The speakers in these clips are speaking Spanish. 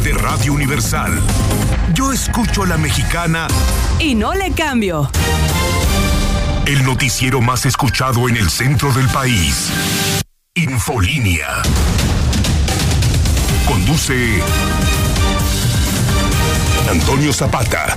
de Radio Universal. Yo escucho a la mexicana y no le cambio. El noticiero más escuchado en el centro del país. Infolínea. Conduce Antonio Zapata.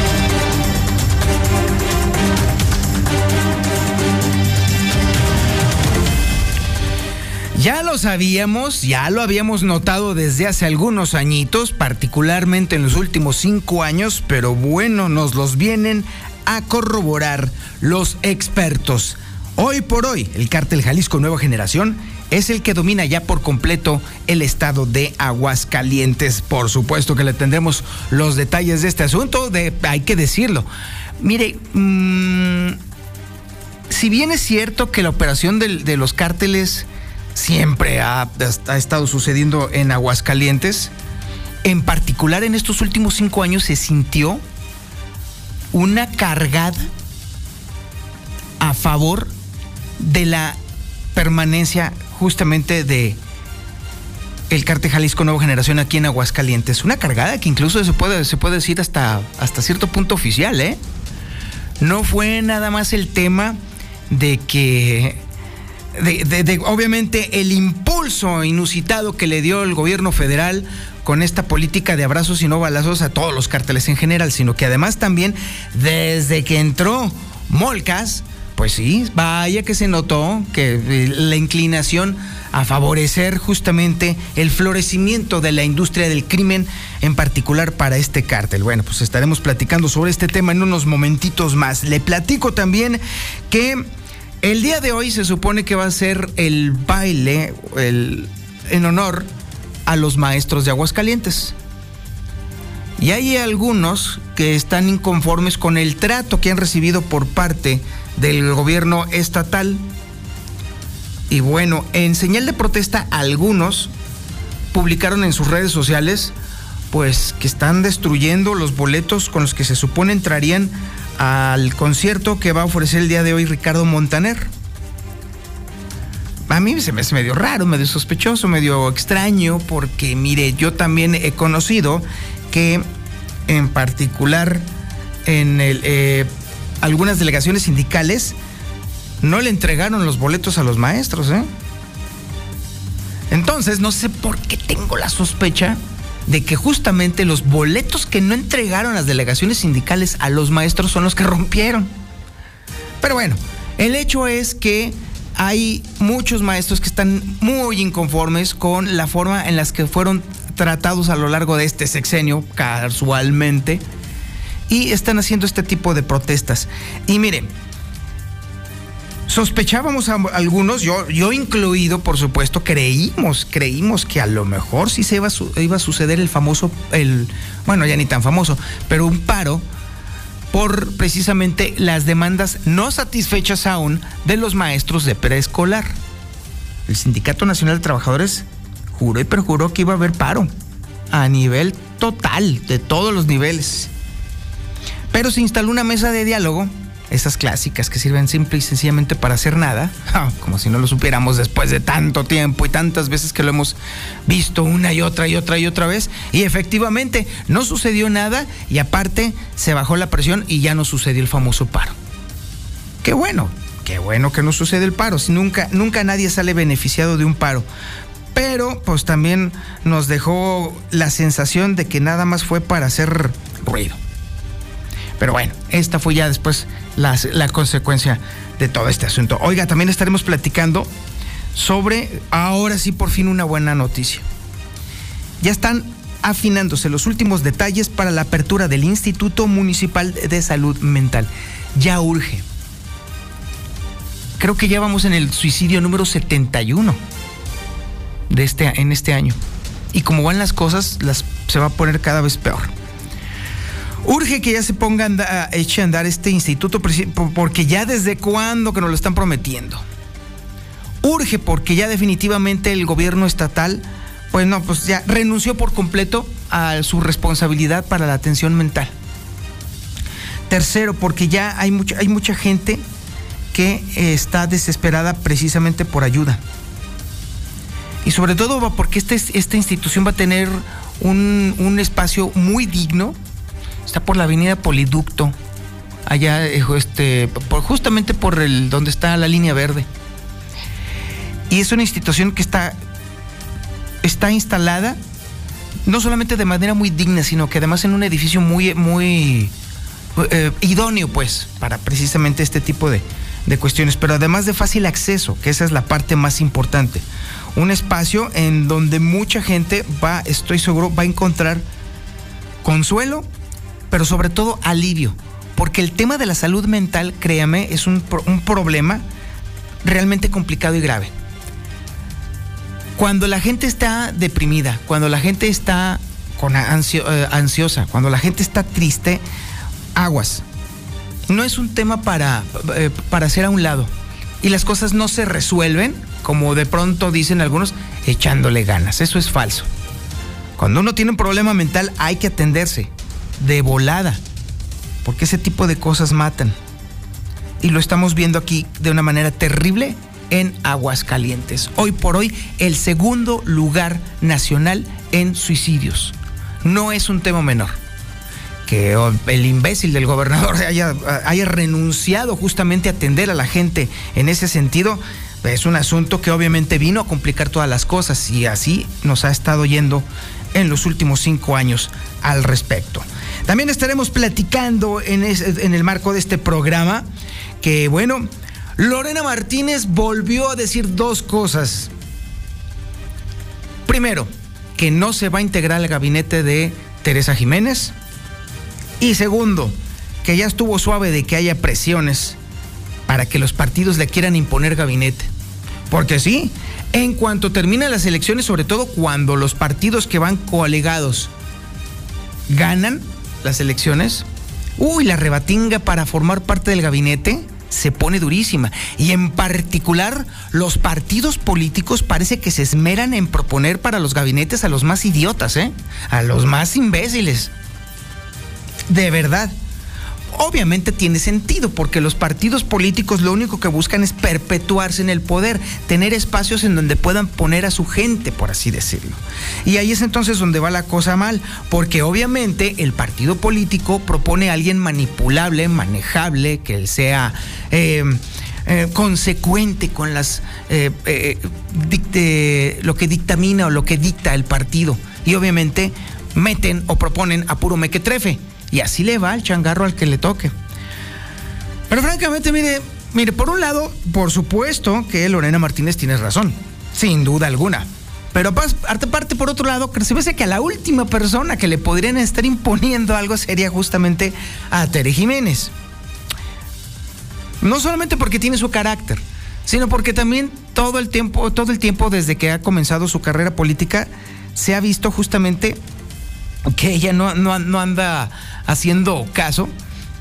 Ya lo sabíamos, ya lo habíamos notado desde hace algunos añitos, particularmente en los últimos cinco años, pero bueno, nos los vienen a corroborar los expertos. Hoy por hoy, el cártel Jalisco Nueva Generación es el que domina ya por completo el estado de Aguascalientes. Por supuesto que le tendremos los detalles de este asunto, de, hay que decirlo. Mire, mmm, si bien es cierto que la operación de los cárteles siempre ha, ha, estado sucediendo en Aguascalientes. En particular en estos últimos cinco años se sintió una cargada a favor de la permanencia justamente de el cártel Jalisco Nueva Generación aquí en Aguascalientes. Una cargada que incluso se puede, se puede decir hasta, hasta cierto punto oficial, ¿eh? No fue nada más el tema de que obviamente el impulso inusitado que le dio el gobierno federal con esta política de abrazos y no balazos a todos los cárteles en general, sino que además también desde que entró Molcas, pues sí, vaya que se notó que la inclinación a favorecer justamente el florecimiento de la industria del crimen, en particular para este cártel. Bueno, pues estaremos platicando sobre este tema en unos momentitos más. Le platico también que el día de hoy se supone que va a ser el baile el, en honor a los maestros de Aguascalientes. Y hay algunos que están inconformes con el trato que han recibido por parte del gobierno estatal. Y bueno, en señal de protesta, algunos publicaron en sus redes sociales pues que están destruyendo los boletos con los que se supone entrarían al concierto que va a ofrecer el día de hoy Ricardo Montaner. A mí se me hace medio raro, medio sospechoso, medio extraño, porque mire, yo también he conocido que en particular en eh, algunas delegaciones sindicales no le entregaron los boletos a los maestros. ¿eh? Entonces, no sé por qué tengo la sospecha de que justamente los boletos que no entregaron las delegaciones sindicales a los maestros son los que rompieron. Pero bueno, el hecho es que hay muchos maestros que están muy inconformes con la forma en las que fueron tratados a lo largo de este sexenio, casualmente, y están haciendo este tipo de protestas. Y miren, sospechábamos a algunos, yo, yo incluido, por supuesto, creímos, creímos que a lo mejor sí se iba a, iba a suceder el famoso, el, bueno, ya ni tan famoso, pero un paro por precisamente las demandas no satisfechas aún de los maestros de preescolar. El Sindicato Nacional de Trabajadores juró y perjuró que iba a haber paro a nivel total, de todos los niveles. Pero se instaló una mesa de diálogo esas clásicas que sirven simple y sencillamente para hacer nada, como si no lo supiéramos después de tanto tiempo y tantas veces que lo hemos visto una y otra y otra y otra vez. Y efectivamente no sucedió nada y aparte se bajó la presión y ya no sucedió el famoso paro. Qué bueno, qué bueno que no sucede el paro, si nunca, nunca nadie sale beneficiado de un paro. Pero pues también nos dejó la sensación de que nada más fue para hacer ruido. Pero bueno, esta fue ya después la, consecuencia de todo este asunto. Oiga, también estaremos platicando sobre, ahora sí por fin una buena noticia. Ya están afinándose los últimos detalles para la apertura del Instituto Municipal de Salud Mental. Ya urge. creo que ya vamos en el suicidio número 71 de este, en este año. Y como van las cosas, las, se va a poner cada vez peor. Urge que ya se ponga a eche a andar este instituto, porque ya desde cuándo que nos lo están prometiendo. Urge porque ya definitivamente el gobierno estatal, pues no, pues ya renunció por completo a su responsabilidad para la atención mental. Tercero, porque ya hay mucha, hay mucha gente que está desesperada precisamente por ayuda. Y sobre todo porque este, esta institución va a tener un, un espacio muy digno Está por la avenida Poliducto, allá eh, este, por, justamente por el donde está la línea verde. Y es una institución que está, está instalada no solamente de manera muy digna, sino que además en un edificio muy, muy eh, idóneo, pues, para precisamente este tipo de, de cuestiones, pero además de fácil acceso, que esa es la parte más importante. Un espacio en donde mucha gente va, estoy seguro, va a encontrar consuelo pero sobre todo alivio, porque el tema de la salud mental, créame, es un, problema realmente complicado y grave. Cuando la gente está deprimida, cuando la gente está con eh, ansiosa, cuando la gente está triste, aguas. No es un tema para, eh, para hacer a un lado. Y las cosas no se resuelven, como de pronto dicen algunos, echándole ganas. Eso es falso. Cuando uno tiene un problema mental hay que atenderse de volada, porque ese tipo de cosas matan. Y lo estamos viendo aquí de una manera terrible en Aguascalientes. Hoy por hoy, el segundo lugar nacional en suicidios. No es un tema menor. Que el imbécil del gobernador haya, haya renunciado justamente a atender a la gente en ese sentido, es un asunto que obviamente vino a complicar todas las cosas y así nos ha estado yendo en los últimos cinco años al respecto. También estaremos platicando en, el marco de este programa que, bueno, Lorena Martínez volvió a decir dos cosas. Primero, que no se va a integrar al gabinete de Teresa Jiménez. Y segundo, que ya estuvo suave de que haya presiones para que los partidos le quieran imponer gabinete. Porque sí, en cuanto terminan las elecciones, sobre todo cuando los partidos que van coalegados ganan, las elecciones, uy, la rebatinga para formar parte del gabinete se pone durísima. Y en particular, los partidos políticos parece que se esmeran en proponer para los gabinetes a los más idiotas, ¿eh? A los más imbéciles. De verdad obviamente tiene sentido, porque los partidos políticos lo único que buscan es perpetuarse en el poder, tener espacios en donde puedan poner a su gente, por así decirlo. Y ahí es entonces donde va la cosa mal, porque obviamente el partido político propone a alguien manipulable, manejable, que él sea... Eh, eh, consecuente con las eh, lo que dictamina o lo que dicta el partido y obviamente meten o proponen a puro mequetrefe y así le va el changarro al que le toque. Pero francamente, mire, mire, por un lado, por supuesto que Lorena Martínez tiene razón, sin duda alguna. Pero aparte, por otro lado, se que a la última persona que le podrían estar imponiendo algo sería justamente a Tere Jiménez. No solamente porque tiene su carácter, sino porque también todo el tiempo, todo el tiempo desde que ha comenzado su carrera política, se ha visto justamente que ella no, no anda haciendo caso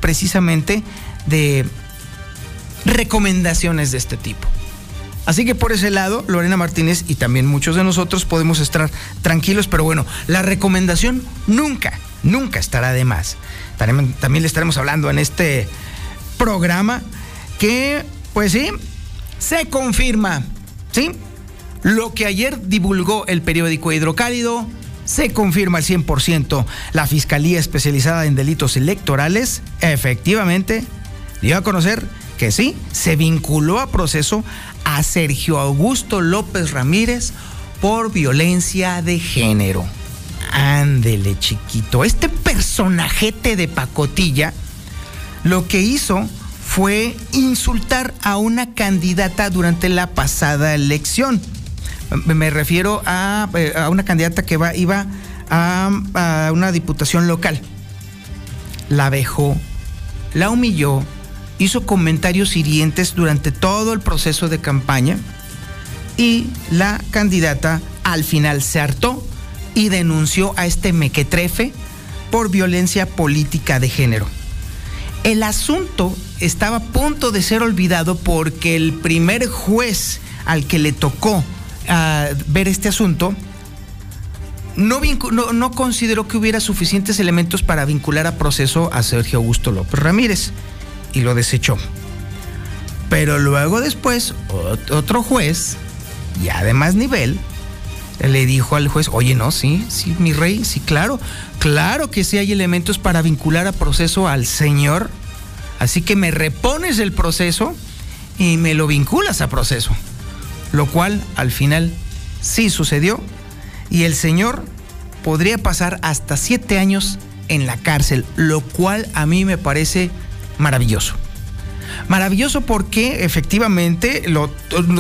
precisamente de recomendaciones de este tipo. Así que por ese lado, Lorena Martínez y también muchos de nosotros podemos estar tranquilos, pero bueno, la recomendación nunca, nunca estará de más. También le estaremos hablando en este programa que, pues sí, se confirma, ¿sí? Lo que ayer divulgó el periódico Hidrocálido se confirma al 100%. La Fiscalía Especializada en Delitos Electorales efectivamente dio a conocer que sí, se vinculó a proceso a Sergio Augusto López Ramírez por violencia de género. Ándele, chiquito. Este personajete de pacotilla lo que hizo fue insultar a una candidata durante la pasada elección me refiero eh, a, una candidata que iba a, una diputación local. La vejó, la humilló, hizo comentarios hirientes durante todo el proceso de campaña y la candidata al final se hartó y denunció a este mequetrefe por violencia política de género. El asunto estaba a punto de ser olvidado porque el primer juez al que le tocó ah, ver este asunto no, no, consideró que hubiera suficientes elementos para vincular a proceso a Sergio Augusto López Ramírez y lo desechó. Pero luego después otro juez, ya de más nivel, le dijo al juez, oye, no, sí, sí, mi rey, sí, claro, claro que sí hay elementos para vincular a proceso al señor, así que me repones el proceso y me lo vinculas a proceso, lo cual al final sí sucedió y el señor podría pasar hasta siete años en la cárcel, lo cual a mí me parece maravilloso. Maravilloso porque efectivamente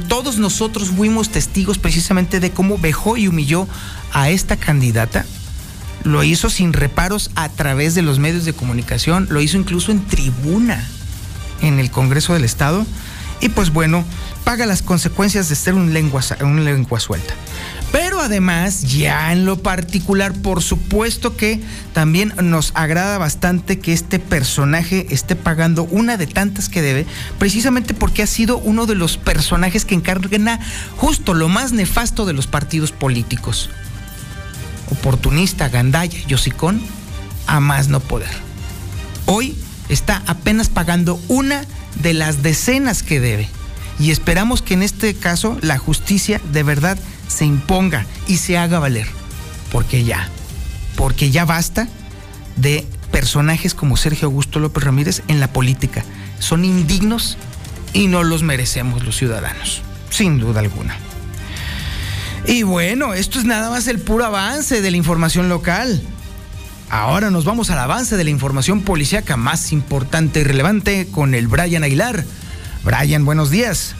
todos nosotros fuimos testigos precisamente de cómo vejó y humilló a esta candidata. Lo hizo sin reparos a través de los medios de comunicación, lo hizo incluso en tribuna en el Congreso del Estado. Y pues bueno, paga las consecuencias de ser un lengua, un lengua suelta. Pero además, ya en lo particular, por supuesto que también nos agrada bastante que este personaje esté pagando una de tantas que debe, precisamente porque ha sido uno de los personajes que encarna justo lo más nefasto de los partidos políticos. Oportunista, gandaya, yosicón, a más no poder. Hoy está apenas pagando una de las decenas que debe. Y esperamos que en este caso la justicia de verdad se imponga y se haga valer. Porque ya, porque ya basta de personajes como Sergio Augusto López Ramírez en la política. Son indignos y no los merecemos los ciudadanos, sin duda alguna. Y bueno, esto es nada más el puro avance de la información local. Ahora nos vamos al avance de la información policíaca más importante y relevante con el Brian Aguilar. Brian, buenos días.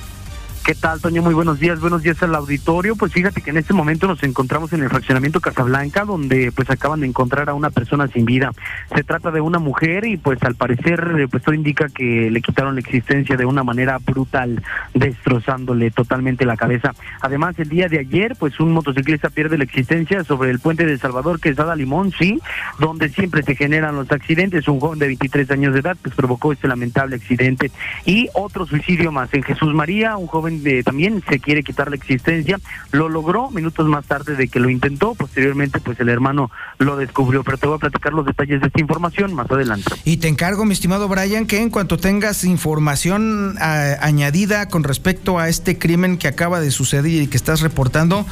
¿Qué tal, Toño? Muy buenos días, buenos días al auditorio. Pues fíjate que en este momento nos encontramos en el fraccionamiento Casablanca, donde pues acaban de encontrar a una persona sin vida. Se trata de una mujer y pues al parecer eh, pues todo indica que le quitaron la existencia de una manera brutal, destrozándole totalmente la cabeza. Además, el día de ayer pues un motociclista pierde la existencia sobre el puente de Salvador Quesada Limón, sí, donde siempre se generan los accidentes. Un joven de 23 años de edad pues provocó este lamentable accidente y otro suicidio más en Jesús María, un joven también se quiere quitar la existencia. Lo logró minutos más tarde de que lo intentó. Posteriormente, pues el hermano lo descubrió. Pero te voy a platicar los detalles de esta información más adelante. Y te encargo, mi estimado Brian, que en cuanto tengas información añadida con respecto a este crimen que acaba de suceder y que estás reportando,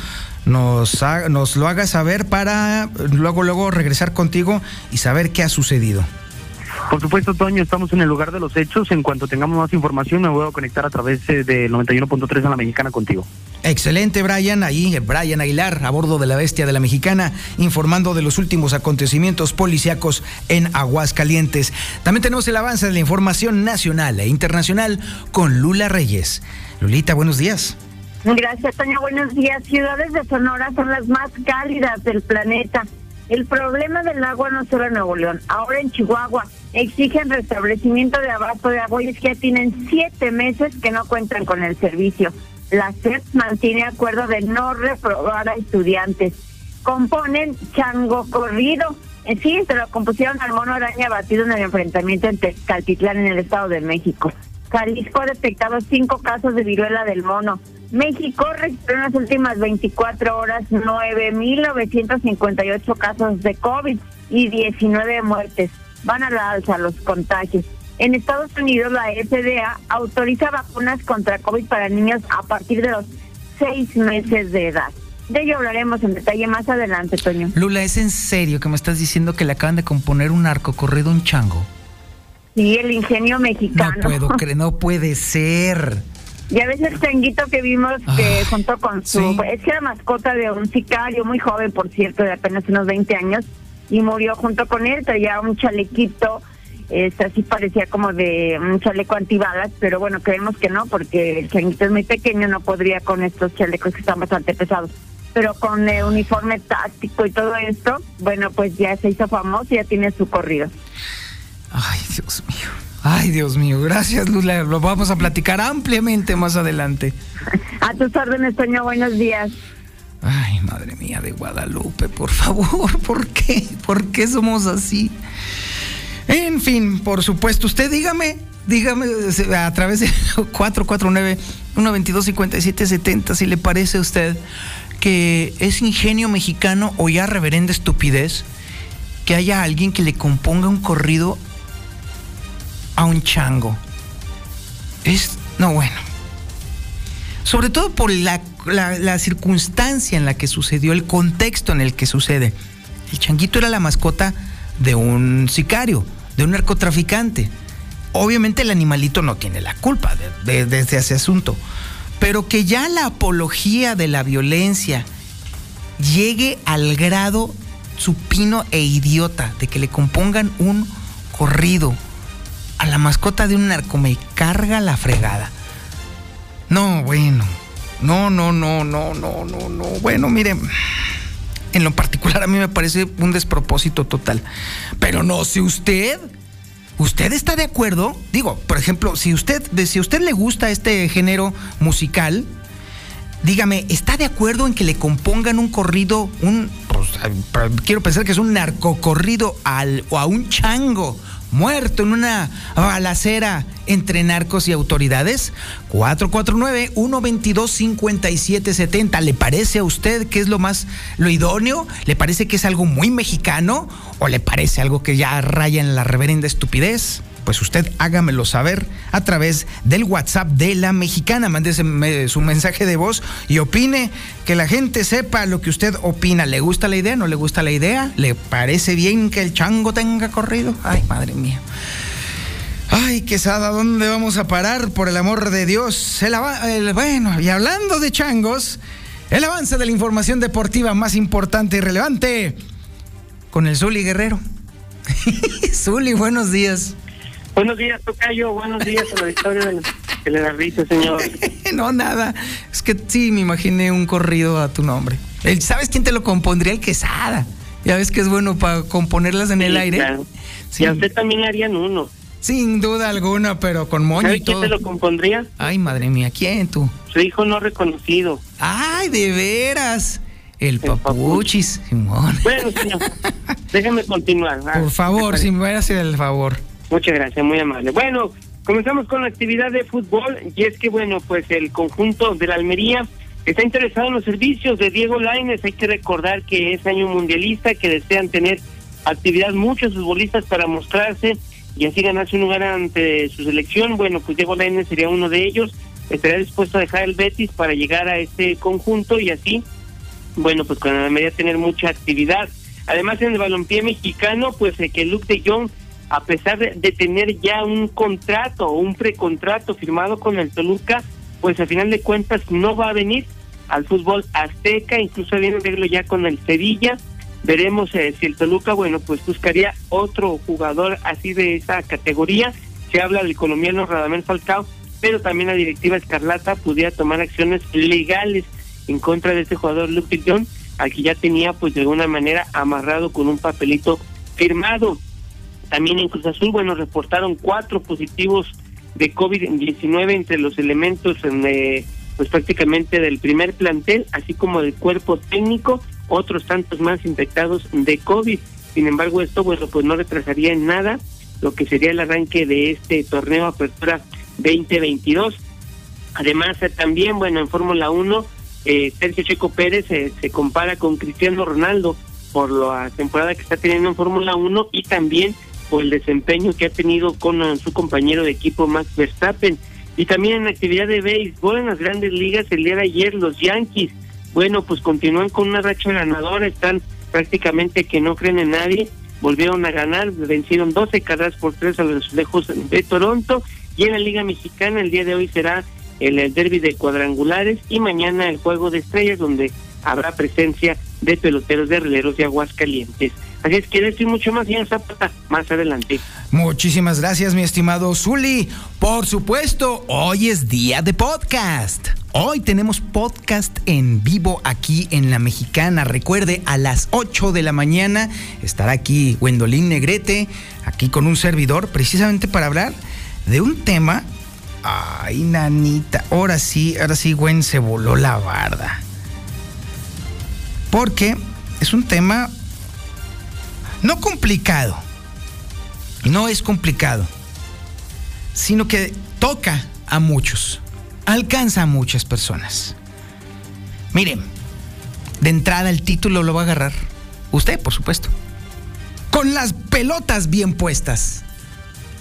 nos, nos lo hagas saber para luego, luego regresar contigo y saber qué ha sucedido. Por supuesto, Toño, estamos en el lugar de los hechos. En cuanto tengamos más información, me voy a conectar a través eh, de 91.3 a la Mexicana contigo. Excelente, Brian. Ahí, Brian Aguilar, a bordo de la bestia de la Mexicana, informando de los últimos acontecimientos policíacos en Aguascalientes. También tenemos el avance de la información nacional e internacional con Lula Reyes. Lulita, buenos días. Gracias, Toño. Buenos días. Ciudades de Sonora son las más cálidas del planeta. El problema del agua no solo en Nuevo León, ahora en Chihuahua exigen restablecimiento de abasto de agua y es que ya tienen siete meses que no cuentan con el servicio. La SEP mantiene acuerdo de no reprobar a estudiantes. Componen chango corrido. En sí, se lo compusieron al mono araña batido en el enfrentamiento en Caltitlán, en el Estado de México. Jalisco ha detectado cinco casos de viruela del mono. México registró en las últimas 24 horas 9.958 casos de COVID y 19 muertes. Van a la alza los contagios. En Estados Unidos, la FDA autoriza vacunas contra COVID para niños a partir de los seis meses de edad. De ello hablaremos en detalle más adelante, Toño. Lula, ¿es en serio que me estás diciendo que le acaban de componer un arco corrido un chango? Sí, el ingenio mexicano. No puedo creer, no puede ser. Ya ves el changuito que vimos que junto con su... Es que era mascota de un sicario muy joven, por cierto, de apenas unos 20 años, y murió junto con él, traía un chalequito, este, así parecía como de un chaleco antibalas, pero bueno, creemos que no, porque el changuito es muy pequeño, no podría con estos chalecos que están bastante pesados. Pero con el uniforme táctico y todo esto, bueno, pues ya se hizo famoso y ya tiene su corrido. Ay, Dios mío. Ay, Dios mío, gracias Lula, lo vamos a platicar ampliamente más adelante. A tus órdenes, Toño, buenos días. Ay, madre mía de Guadalupe, por favor, ¿por qué? ¿Por qué somos así? En fin, por supuesto, usted dígame, dígame a través de 449-122-5770 si le parece a usted que es ingenio mexicano o ya reverenda estupidez que haya alguien que le componga un corrido a un chango. Es, no bueno. Sobre todo por la, la, circunstancia en la que sucedió, el contexto en el que sucede. El changuito era la mascota de un sicario, de un narcotraficante. Obviamente el animalito no tiene la culpa de, ese asunto, pero que ya la apología de la violencia llegue al grado supino e idiota de que le compongan un corrido a la mascota de un narco me carga la fregada. No, bueno. No, no, no, no, no, no, no. Bueno, miren, en lo particular a mí me parece un despropósito total. Pero no, si usted, usted está de acuerdo, digo, por ejemplo, si usted, si usted le gusta este género musical, dígame, ¿está de acuerdo en que le compongan un corrido, un, pues, quiero pensar que es un narcocorrido al, o a un chango muerto en una balacera entre narcos y autoridades? 449-122-5770. ¿Le parece a usted que es lo más, lo idóneo? ¿Le parece que es algo muy mexicano? ¿O le parece algo que ya raya en la reverenda estupidez? Pues usted hágamelo saber a través del WhatsApp de la mexicana. Mándese su mensaje de voz y opine, que la gente sepa lo que usted opina. ¿Le gusta la idea? ¿No le gusta la idea? ¿Le parece bien que el chango tenga corrido? Ay, madre mía. Ay, quesada, ¿dónde vamos a parar? Por el amor de Dios. El, bueno, y hablando de changos, el avance de la información deportiva más importante y relevante con el Zuli Guerrero. Zuli, buenos días. Buenos días, Tocayo. Buenos días a la historia de la, risa, señor. no, nada. Es que sí, me imaginé un corrido a tu nombre. ¿Sabes quién te lo compondría? El Quesada. Ya ves que es bueno para componerlas en el aire. Sí. Y a usted también harían uno. Sin duda alguna, pero con moño y todo. quién te lo compondría? Ay, madre mía, ¿quién tú? Su hijo no reconocido. Ay, de veras. El, papuchis, Simón. Bueno, señor, déjame continuar. Por favor, si me voy a hacer el favor. Muchas gracias, muy amable. Bueno, comenzamos con la actividad de fútbol y es que, bueno, pues el conjunto de la Almería está interesado en los servicios de Diego Laines. Hay que recordar que es año mundialista, que desean tener actividad muchos futbolistas para mostrarse y así ganarse un lugar ante su selección. Bueno, pues Diego Laines sería uno de ellos. Estaría dispuesto a dejar el Betis para llegar a este conjunto y así, bueno, pues con la Almería tener mucha actividad. Además, en el balompié mexicano, pues eh, que Luke de Jong a pesar de, tener ya un contrato o un precontrato firmado con el Toluca, pues al final de cuentas no va a venir al fútbol azteca, incluso viene a verlo ya con el Sevilla. Veremos eh, si el Toluca, bueno, pues buscaría otro jugador así de esa categoría. Se habla del colombiano Radamel Falcao, pero también la directiva Escarlata pudiera tomar acciones legales en contra de este jugador Luke John, al que ya tenía pues de alguna manera amarrado con un papelito firmado. También en Cruz Azul, bueno, reportaron cuatro positivos de COVID-19 entre los elementos eh, pues prácticamente del primer plantel, así como del cuerpo técnico, otros tantos más infectados de COVID. Sin embargo, esto bueno, pues no retrasaría en nada lo que sería el arranque de este torneo Apertura 2022. Además, eh, también, bueno, en Fórmula 1, eh, Sergio Checo Pérez eh, se compara con Cristiano Ronaldo por la temporada que está teniendo en Fórmula 1 y también por el desempeño que ha tenido con uh, su compañero de equipo Max Verstappen. Y también en actividad de béisbol en las grandes ligas el día de ayer los Yankees, bueno, pues continúan con una racha ganadora, están prácticamente que no creen en nadie, volvieron a ganar, vencieron 12 carreras por tres a los lejos de Toronto y en la Liga Mexicana el día de hoy será el, el derby de cuadrangulares y mañana el juego de estrellas donde habrá presencia de peloteros de releros de Aguascalientes. Así es que decir mucho más, señor Zapata, más adelante. Muchísimas gracias, mi estimado Zuli. Por supuesto, hoy es día de podcast. Hoy tenemos podcast en vivo aquí en La Mexicana. Recuerde, a las 8 de la mañana estará aquí Gwendolyn Negrete, aquí con un servidor, precisamente para hablar de un tema. Ay, nanita, ahora sí, ahora sí, Gwen se voló la barda. Porque es un tema no complicado, no es complicado, sino que toca a muchos, alcanza a muchas personas. Miren, de entrada el título lo va a agarrar usted, por supuesto, con las pelotas bien puestas.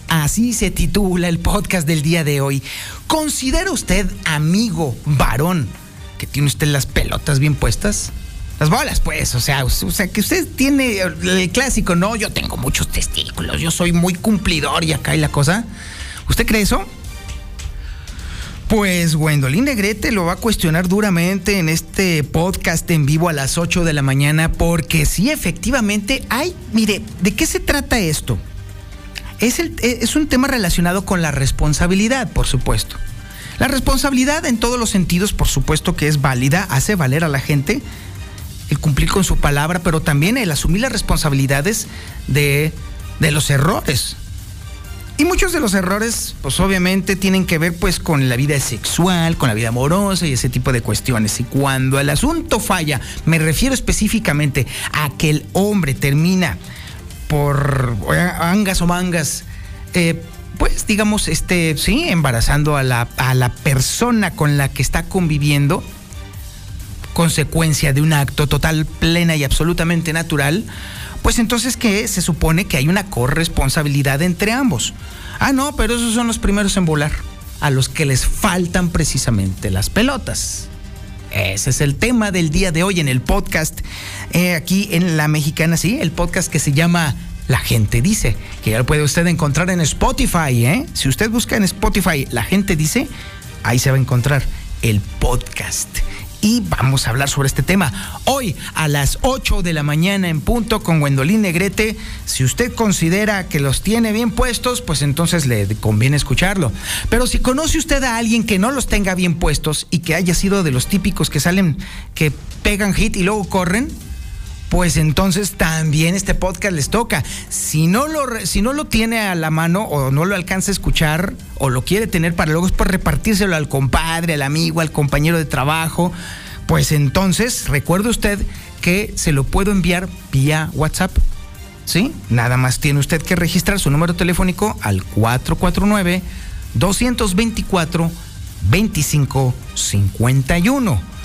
Así se titula el podcast del día de hoy. ¿Considera usted, amigo varón, que tiene usted las pelotas bien puestas? Las bolas, pues, o sea, o sea, que usted tiene el clásico, no, yo tengo muchos testículos, yo soy muy cumplidor y acá y la cosa. ¿Usted cree eso? Pues Gwendolyn Negrete lo va a cuestionar duramente en este podcast en vivo a las 8 de la mañana, porque sí, efectivamente, hay, mire, ¿de qué se trata esto? Es, el, es un tema relacionado con la responsabilidad, por supuesto. La responsabilidad en todos los sentidos, por supuesto que es válida, hace valer a la gente el cumplir con su palabra, pero también el asumir las responsabilidades de, de los errores. Y muchos de los errores, pues obviamente tienen que ver pues con la vida sexual, con la vida amorosa y ese tipo de cuestiones. Y cuando el asunto falla, me refiero específicamente a que el hombre termina por angas o mangas, eh, pues digamos, este, sí, embarazando a la, a la persona con la que está conviviendo, consecuencia de un acto total, plena y absolutamente natural, pues entonces que se supone que hay una corresponsabilidad entre ambos. Ah, no, pero esos son los primeros en volar, a los que les faltan precisamente las pelotas. Ese es el tema del día de hoy en el podcast, eh, aquí en La Mexicana, sí, el podcast que se llama La Gente Dice, que ya lo puede usted encontrar en Spotify, ¿eh? Si usted busca en Spotify La Gente Dice, ahí se va a encontrar el podcast y vamos a hablar sobre este tema. Hoy a las 8 de la mañana en punto con Gwendolyn Negrete. Si usted considera que los tiene bien puestos, pues entonces le conviene escucharlo. Pero si conoce usted a alguien que no los tenga bien puestos y que haya sido de los típicos que salen, que pegan hit y luego corren, pues entonces también este podcast les toca. Si no lo, si no lo tiene a la mano o no lo alcanza a escuchar o lo quiere tener para luego repartírselo al compadre, al amigo, al compañero de trabajo, pues entonces recuerde usted que se lo puedo enviar vía WhatsApp. ¿Sí? Nada más tiene usted que registrar su número telefónico al 449 224 2551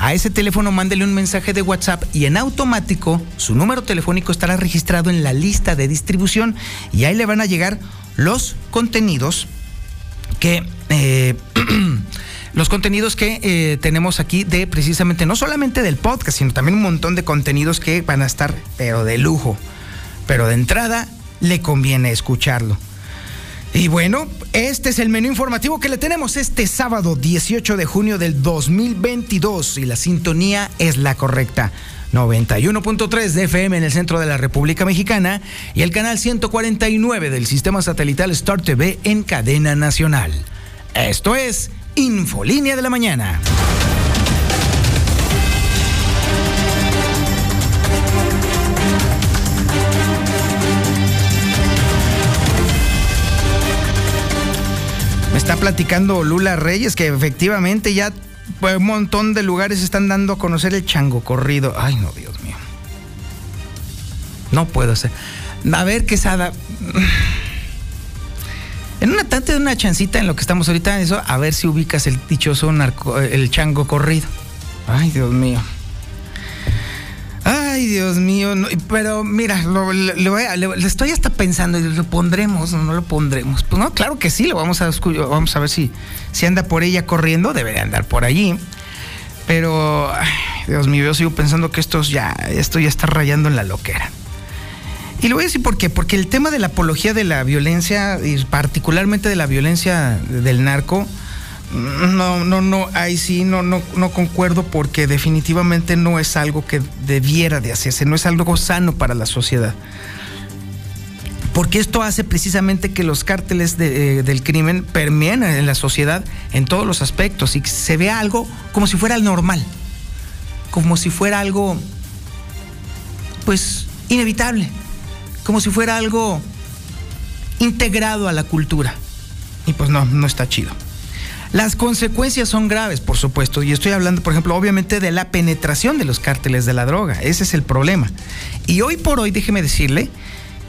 a ese teléfono mándele un mensaje de WhatsApp y en automático su número telefónico estará registrado en la lista de distribución y ahí le van a llegar los contenidos que... Eh, los contenidos que eh, tenemos aquí de precisamente no solamente del podcast, sino también un montón de contenidos que van a estar, pero de lujo. Pero de entrada le conviene escucharlo. Y bueno, este es el menú informativo que le tenemos este sábado 18 de junio del 2022 y la sintonía es la correcta. 91.3 de FM en el centro de la República Mexicana y el canal 149 del sistema satelital Star TV en cadena nacional. Esto es Infolínea de la Mañana. Está platicando Lula Reyes que efectivamente ya un montón de lugares están dando a conocer el chango corrido. Ay, no, Dios mío. No puedo ser. A ver, Quesada. En una tante de una chancita en lo que estamos ahorita, eso, a ver si ubicas el dichoso narco, el chango corrido. Ay, Dios mío. Ay, Dios mío, pero mira, lo, estoy hasta pensando, ¿lo pondremos o no lo pondremos? Pues no, claro que sí, lo vamos a vamos a ver si, si anda por ella corriendo, debería andar por allí. Pero, Dios mío, yo sigo pensando que esto ya, esto ya está rayando en la loquera. Y lo voy a decir por qué, porque el tema de la apología de la violencia, y particularmente de la violencia del narco, no, no, no, ahí sí no, no, no concuerdo porque definitivamente no es algo que debiera de hacerse, no es algo sano para la sociedad. Porque esto hace precisamente que los cárteles eh, del crimen permeen en la sociedad en todos los aspectos y se vea algo como si fuera normal, como si fuera algo, pues, inevitable, como si fuera algo integrado a la cultura. Y pues no, no está chido. Las consecuencias son graves, por supuesto, y estoy hablando, por ejemplo, obviamente de la penetración de los cárteles de la droga. Ese es el problema. Y hoy por hoy, déjeme decirle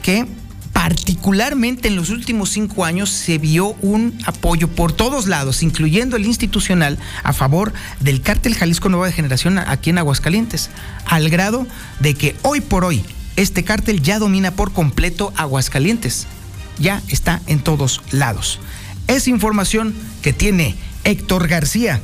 que particularmente en los últimos cinco años se vio un apoyo por todos lados, incluyendo el institucional, a favor del cártel Jalisco Nueva Generación aquí en Aguascalientes, al grado de que hoy por hoy este cártel ya domina por completo Aguascalientes. Ya está en todos lados. Es información que tiene Héctor García.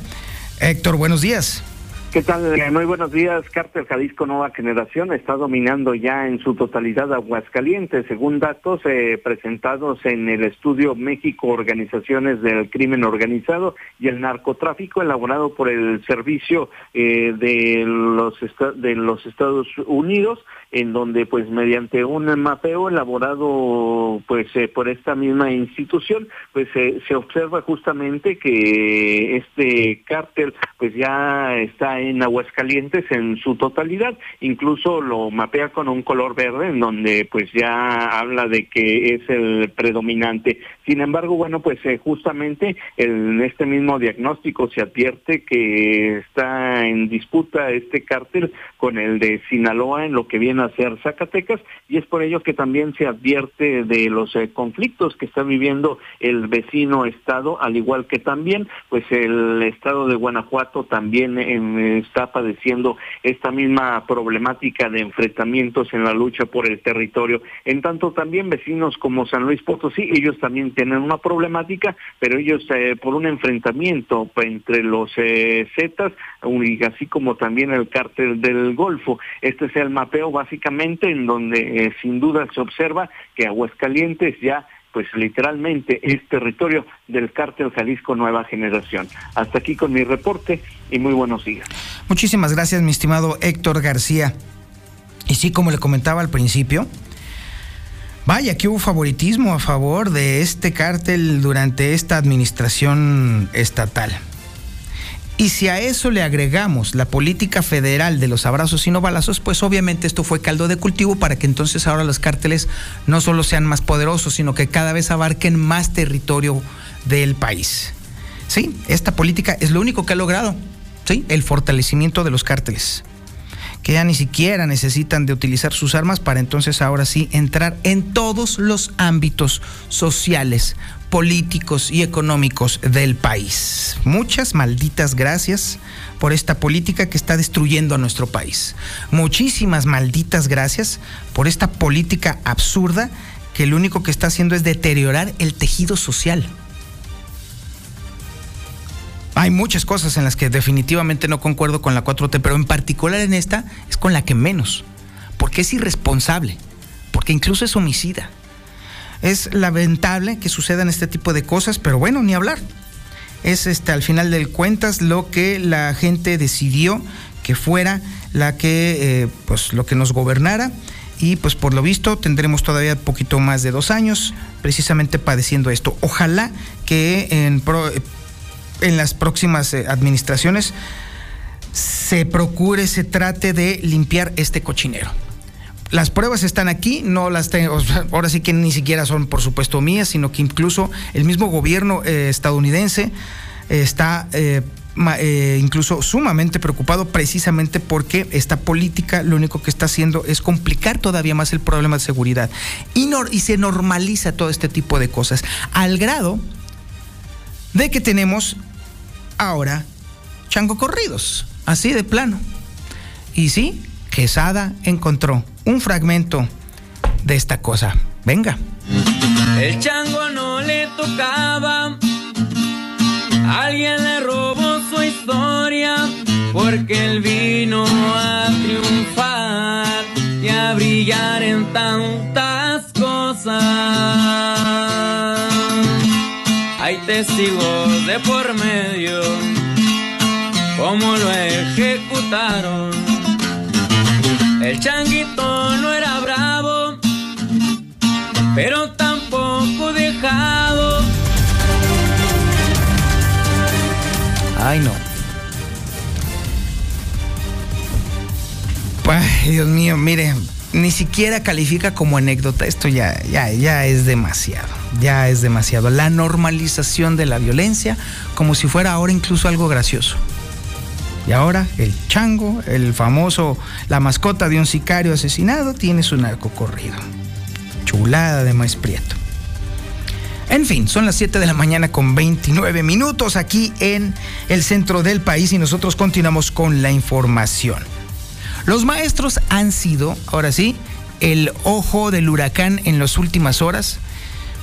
Héctor, buenos días. ¿Qué tal? Eh, muy buenos días. Cártel Jalisco Nueva Generación está dominando ya en su totalidad Aguascalientes, según datos eh, presentados en el estudio México Organizaciones del Crimen Organizado y el Narcotráfico, elaborado por el Servicio eh, de, los de los Estados Unidos en donde pues mediante un mapeo elaborado pues eh, por esta misma institución pues se observa justamente que este cártel pues ya está en Aguascalientes en su totalidad. Incluso lo mapea con un color verde en donde pues ya habla de que es el predominante sin embargo bueno pues eh, justamente en este mismo diagnóstico se advierte que está en disputa este cártel con el de Sinaloa en lo que viene hacer Zacatecas y es por ello que también se advierte de los eh, conflictos que está viviendo el vecino estado, al igual que también pues el estado de Guanajuato también em, está padeciendo esta misma problemática de enfrentamientos en la lucha por el territorio. En tanto también vecinos como San Luis Potosí, ellos también tienen una problemática, pero ellos eh, por un enfrentamiento entre los eh, Zetas, así como también el cártel del Golfo. Este es el mapeo básicamente en donde eh, sin duda se observa que Aguascalientes ya pues literalmente es territorio del cártel Jalisco Nueva Generación. Hasta aquí con mi reporte y muy buenos días. Muchísimas gracias, mi estimado Héctor García. Y sí, como le comentaba al principio, vaya que hubo favoritismo a favor de este cártel durante esta administración estatal. Y si a eso le agregamos la política federal de los abrazos y no balazos, pues obviamente esto fue caldo de cultivo para que entonces ahora los cárteles no solo sean más poderosos, sino que cada vez abarquen más territorio del país. Sí, esta política es lo único que ha logrado, ¿sí? El fortalecimiento de los cárteles que ya ni siquiera necesitan de utilizar sus armas para entonces ahora sí entrar en todos los ámbitos sociales, políticos y económicos del país. Muchas malditas gracias por esta política que está destruyendo a nuestro país. Muchísimas malditas gracias por esta política absurda que lo único que está haciendo es deteriorar el tejido social. Hay muchas cosas en las que definitivamente no concuerdo con la 4T, pero en particular en esta es con la que menos, porque es irresponsable, porque incluso es homicida es lamentable que sucedan este tipo de cosas, pero bueno, ni hablar. Es este, al final del cuentas lo que la gente decidió que fuera la que, eh, pues, lo que nos gobernara. Y pues por lo visto tendremos todavía poquito más de dos años precisamente padeciendo esto. Ojalá que en, en las próximas eh, administraciones se procure, se trate de limpiar este cochinero. Las pruebas están aquí, no las tengo, ahora sí que ni siquiera son por supuesto mías, sino que incluso el mismo gobierno eh, estadounidense está eh, incluso sumamente preocupado precisamente porque esta política lo único que está haciendo es complicar todavía más el problema de seguridad. Y se normaliza todo este tipo de cosas al grado de que tenemos ahora chango corridos, así de plano. Y sí, Quesada encontró un fragmento de esta cosa. Venga. El chango no le tocaba. Alguien le robó su historia porque él vino a triunfar y a brillar en tantas cosas. Hay testigos de por medio, cómo lo ejecutaron el changuito no era bravo, pero tampoco dejado. Ay, no. Ay, Dios mío, mire, ni siquiera califica como anécdota. Esto ya, ya, ya es demasiado. Ya es demasiado. La normalización de la violencia como si fuera ahora incluso algo gracioso. Y ahora el chango, el famoso, la mascota de un sicario asesinado, tiene su narco corrido. Chulada de maíz prieto. En fin, son las 7 de la mañana con 29 minutos aquí en el centro del país y nosotros continuamos con la información. Los maestros han sido, ahora sí, el ojo del huracán en las últimas horas.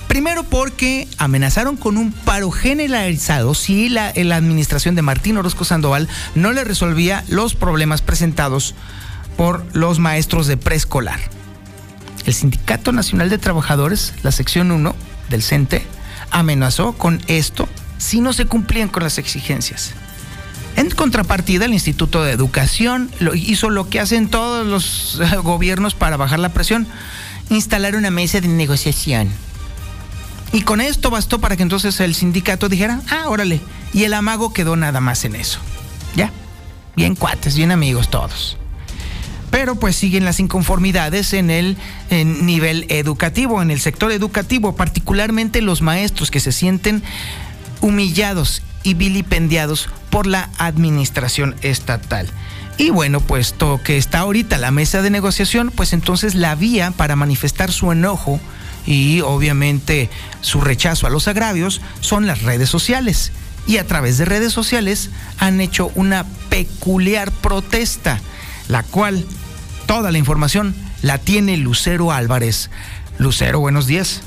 Primero porque amenazaron con un paro generalizado si la, administración de Martín Orozco Sandoval no le resolvía los problemas presentados por los maestros de preescolar. El Sindicato Nacional de Trabajadores, la sección 1 del CENTE, amenazó con esto si no se cumplían con las exigencias. En contrapartida, el Instituto de Educación hizo lo que hacen todos los gobiernos para bajar la presión, instalar una mesa de negociación. Y con esto bastó para que entonces el sindicato dijera, ah, órale. Y el amago quedó nada más en eso. Ya, bien cuates, bien amigos todos. Pero pues siguen las inconformidades en el en nivel educativo, en el sector educativo, particularmente los maestros que se sienten humillados y vilipendiados por la administración estatal. Y bueno, puesto que está ahorita la mesa de negociación, pues entonces la vía para manifestar su enojo y obviamente su rechazo a los agravios son las redes sociales. Y a través de redes sociales han hecho una peculiar protesta, la cual toda la información la tiene Lucero Álvarez. Lucero, buenos días.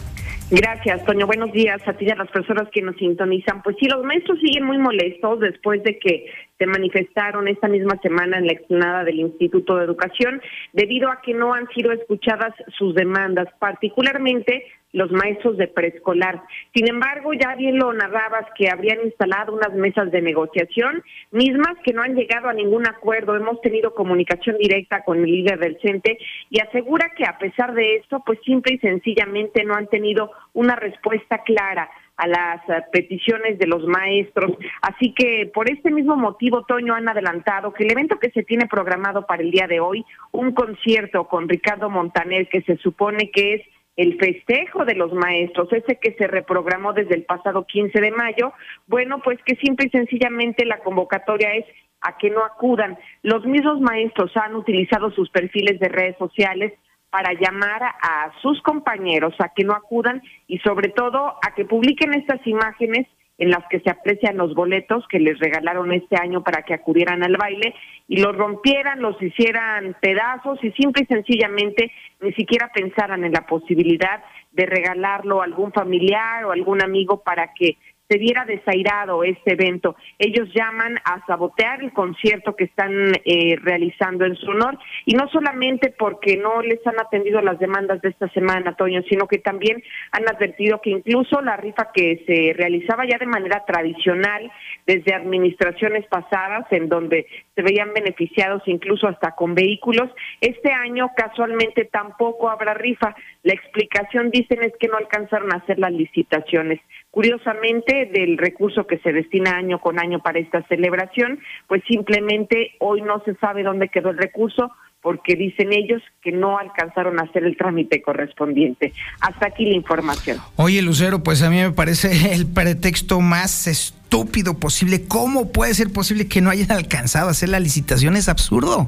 Gracias, Toño. Buenos días a ti y a las personas que nos sintonizan. Pues sí, los maestros siguen muy molestos después de que se manifestaron esta misma semana en la explanada del Instituto de Educación debido a que no han sido escuchadas sus demandas, particularmente los maestros de preescolar. Sin embargo, ya bien lo narrabas que habrían instalado unas mesas de negociación, mismas que no han llegado a ningún acuerdo. Hemos tenido comunicación directa con el líder del CENTE y asegura que a pesar de esto, pues simple y sencillamente no han tenido una respuesta clara a las eh, peticiones de los maestros. Así que por este mismo motivo, Toño, han adelantado que el evento que se tiene programado para el día de hoy, un concierto con Ricardo Montaner, que se supone que es el festejo de los maestros, ese que se reprogramó desde el pasado 15 de mayo, bueno, pues que simple y sencillamente la convocatoria es a que no acudan. Los mismos maestros han utilizado sus perfiles de redes sociales para llamar a sus compañeros a que no acudan y sobre todo a que publiquen estas imágenes en las que se aprecian los boletos que les regalaron este año para que acudieran al baile y los rompieran, los hicieran pedazos y simple y sencillamente ni siquiera pensaran en la posibilidad de regalarlo a algún familiar o algún amigo para que se viera desairado este evento. Ellos llaman a sabotear el concierto que están eh, realizando en su honor y no solamente porque no les han atendido las demandas de esta semana, Toño, sino que también han advertido que incluso la rifa que se realizaba ya de manera tradicional desde administraciones pasadas, en donde se veían beneficiados incluso hasta con vehículos, este año casualmente tampoco habrá rifa. La explicación, dicen, es que no alcanzaron a hacer las licitaciones. Curiosamente, del recurso que se destina año con año para esta celebración, pues simplemente hoy no se sabe dónde quedó el recurso porque dicen ellos que no alcanzaron a hacer el trámite correspondiente. Hasta aquí la información. Oye, Lucero, pues a mí me parece el pretexto más estúpido posible. ¿Cómo puede ser posible que no hayan alcanzado a hacer la licitación? Es absurdo.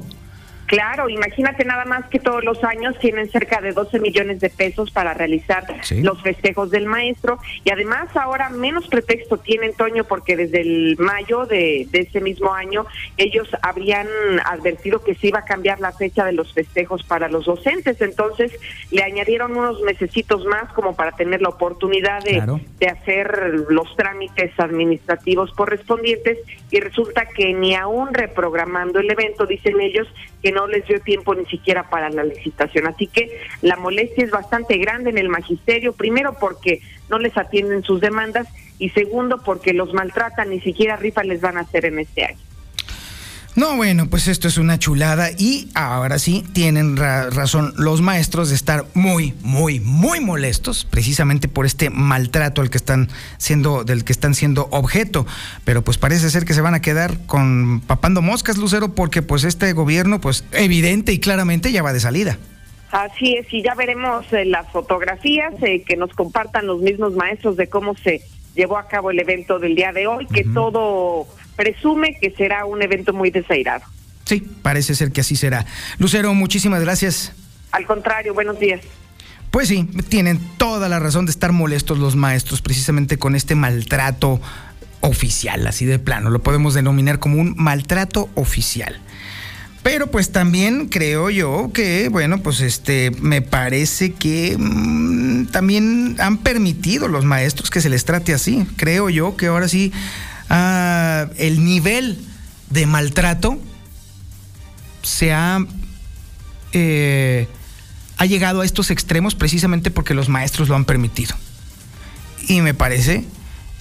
Claro, imagínate nada más que todos los años tienen cerca de 12 millones de pesos para realizar los festejos del maestro. Y además ahora menos pretexto tienen, Toño, porque desde el mayo de, ese mismo año ellos habrían advertido que se iba a cambiar la fecha de los festejos para los docentes, entonces le añadieron unos mesecitos más como para tener la oportunidad de, de hacer los trámites administrativos correspondientes. Y resulta que ni aún reprogramando el evento, dicen ellos, que no les dio tiempo ni siquiera para la licitación. Así que la molestia es bastante grande en el magisterio, primero porque no les atienden sus demandas y segundo porque los maltratan, ni siquiera rifa les van a hacer en este año. No, bueno, pues esto es una chulada y ahora sí tienen razón los maestros de estar muy, muy, muy molestos precisamente por este maltrato al que están siendo, del que están siendo objeto. Pero pues parece ser que se van a quedar con papando moscas, Lucero, porque pues este gobierno, pues evidente y claramente ya va de salida. Así es, y ya veremos eh, las fotografías eh, que nos compartan los mismos maestros de cómo se llevó a cabo el evento del día de hoy, que todo presume que será un evento muy desairado. Sí, parece ser que así será. Lucero, muchísimas gracias. Al contrario, buenos días. Pues sí, tienen toda la razón de estar molestos los maestros precisamente con este maltrato oficial, así de plano. Lo podemos denominar como un maltrato oficial. Pero pues también creo yo que, bueno, pues este, me parece que mm, también han permitido los maestros que se les trate así. Creo yo que ahora sí el nivel de maltrato se ha, eh, ha llegado a estos extremos precisamente porque los maestros lo han permitido. Y me parece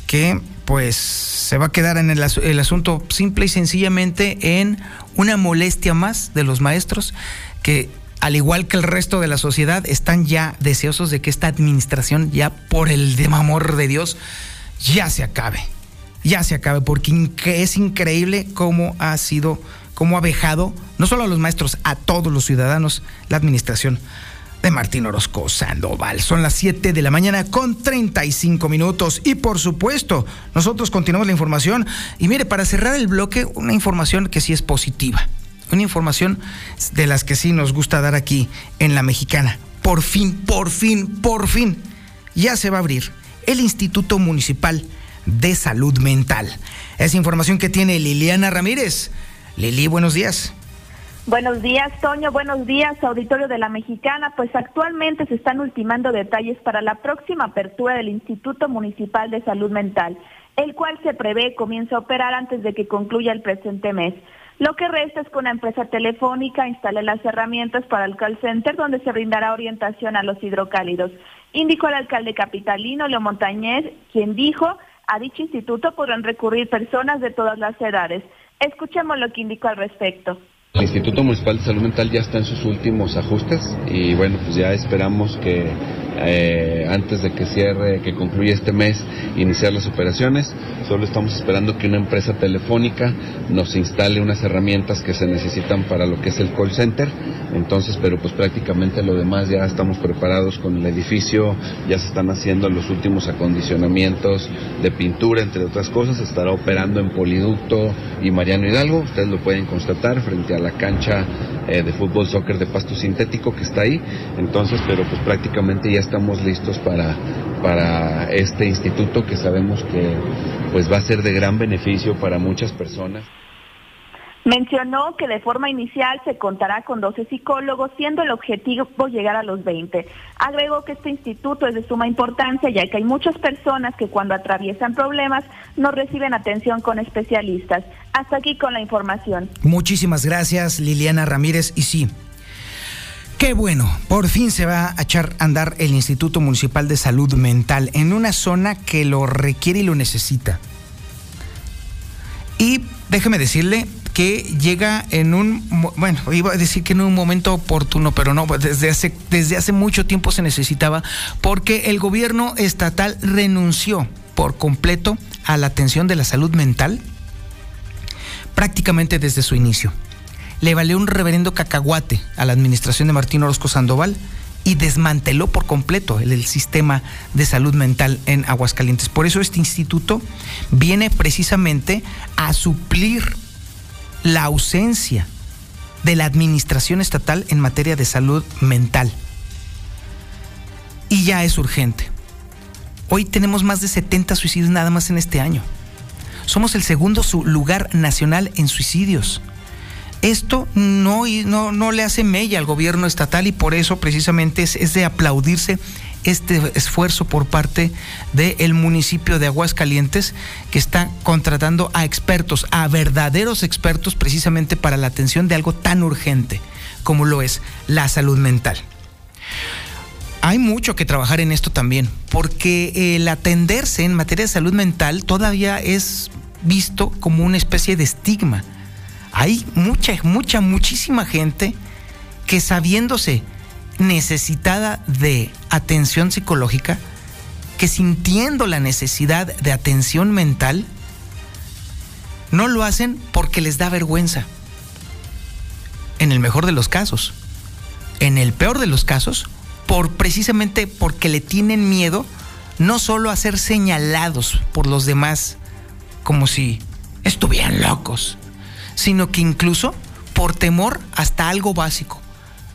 que pues se va a quedar en el, el, asunto simple y sencillamente en una molestia más de los maestros que al igual que el resto de la sociedad están ya deseosos de que esta administración ya por el amor de Dios ya se acabe. Ya se acabe porque es increíble cómo ha sido, cómo ha vejado no solo a los maestros, a todos los ciudadanos la administración de Martín Orozco Sandoval. Son las 7 de la mañana con 35 minutos y por supuesto nosotros continuamos la información y mire, para cerrar el bloque, una información que sí es positiva, una información de las que sí nos gusta dar aquí en la mexicana. Por fin, por fin, por fin, ya se va a abrir el Instituto Municipal de Salud Mental. Es información que tiene Liliana Ramírez. Lili, buenos días. Buenos días, Toño. Buenos días, auditorio de la Mexicana. Pues actualmente se están ultimando detalles para la próxima apertura del Instituto Municipal de Salud Mental, el cual se prevé comienza a operar antes de que concluya el presente mes. Lo que resta es que una empresa telefónica instale las herramientas para el call center donde se brindará orientación a los hidrocálidos. Indicó el alcalde capitalino, Leo Montañez, quien dijo a dicho instituto podrán recurrir personas de todas las edades. Escuchemos lo que indicó al respecto. El Instituto Municipal de Salud Mental ya está en sus últimos ajustes y bueno, pues ya esperamos que eh, antes de que cierre, que concluya este mes, iniciar las operaciones. Solo estamos esperando que una empresa telefónica nos instale unas herramientas que se necesitan para lo que es el call center. Entonces, pero pues prácticamente lo demás ya estamos preparados con el edificio, ya se están haciendo los últimos acondicionamientos de pintura, entre otras cosas. Estará operando en Poliducto y Mariano Hidalgo. Ustedes lo pueden constatar frente a la cancha eh, de fútbol soccer de pasto sintético que está ahí. Entonces, pero pues prácticamente ya estamos listos para, para este instituto que sabemos que pues va a ser de gran beneficio para muchas personas. Mencionó que de forma inicial se contará con 12 psicólogos, siendo el objetivo llegar a los 20. Agregó que este instituto es de suma importancia, ya que hay muchas personas que cuando atraviesan problemas no reciben atención con especialistas. Hasta aquí con la información. Muchísimas gracias, Liliana Ramírez. Y sí, Qué bueno, por fin se va a echar a andar el Instituto Municipal de Salud Mental en una zona que lo requiere y lo necesita. Y déjeme decirle que llega en un, bueno, iba a decir que en un momento oportuno, pero no, desde hace, desde hace mucho tiempo se necesitaba, porque el gobierno estatal renunció por completo a la atención de la salud mental prácticamente desde su inicio le valió un reverendo cacahuate a la administración de Martín Orozco Sandoval y desmanteló por completo el, sistema de salud mental en Aguascalientes. Por eso este instituto viene precisamente a suplir la ausencia de la administración estatal en materia de salud mental. Y ya es urgente. Hoy tenemos más de 70 suicidios nada más en este año. Somos el segundo lugar nacional en suicidios. Esto no, no, no le hace mella al gobierno estatal y por eso precisamente es, de aplaudirse este esfuerzo por parte del municipio de Aguascalientes que está contratando a expertos, a verdaderos expertos precisamente para la atención de algo tan urgente como lo es la salud mental. Hay mucho que trabajar en esto también, porque el atenderse en materia de salud mental todavía es visto como una especie de estigma hay mucha, mucha, muchísima gente que sabiéndose necesitada de atención psicológica, que sintiendo la necesidad de atención mental, no lo hacen porque les da vergüenza. En el mejor de los casos. en el peor de los casos, por precisamente porque le tienen miedo no solo a ser señalados por los demás como si estuvieran locos, sino que incluso por temor hasta algo básico,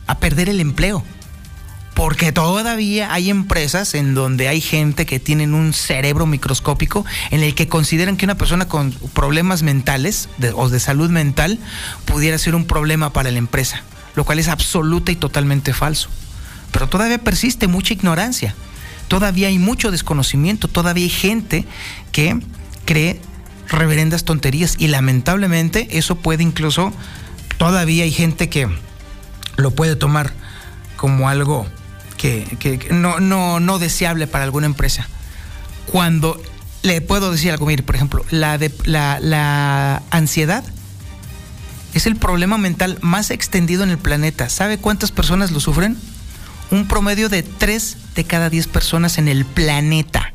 a perder el empleo. Porque todavía hay empresas en donde hay gente que tienen un cerebro microscópico en el que consideran que una persona con problemas mentales o de salud mental pudiera ser un problema para la empresa, lo cual es absoluta y totalmente falso. Pero todavía persiste mucha ignorancia, todavía hay mucho desconocimiento, todavía hay gente que cree reverendas tonterías y lamentablemente eso puede incluso, todavía hay gente que lo puede tomar como algo que, no, no, no deseable para alguna empresa. Cuando le puedo decir algo, mire, por ejemplo, la, la, la ansiedad es el problema mental más extendido en el planeta. ¿Sabe cuántas personas lo sufren? Un promedio de 3 de cada 10 personas en el planeta.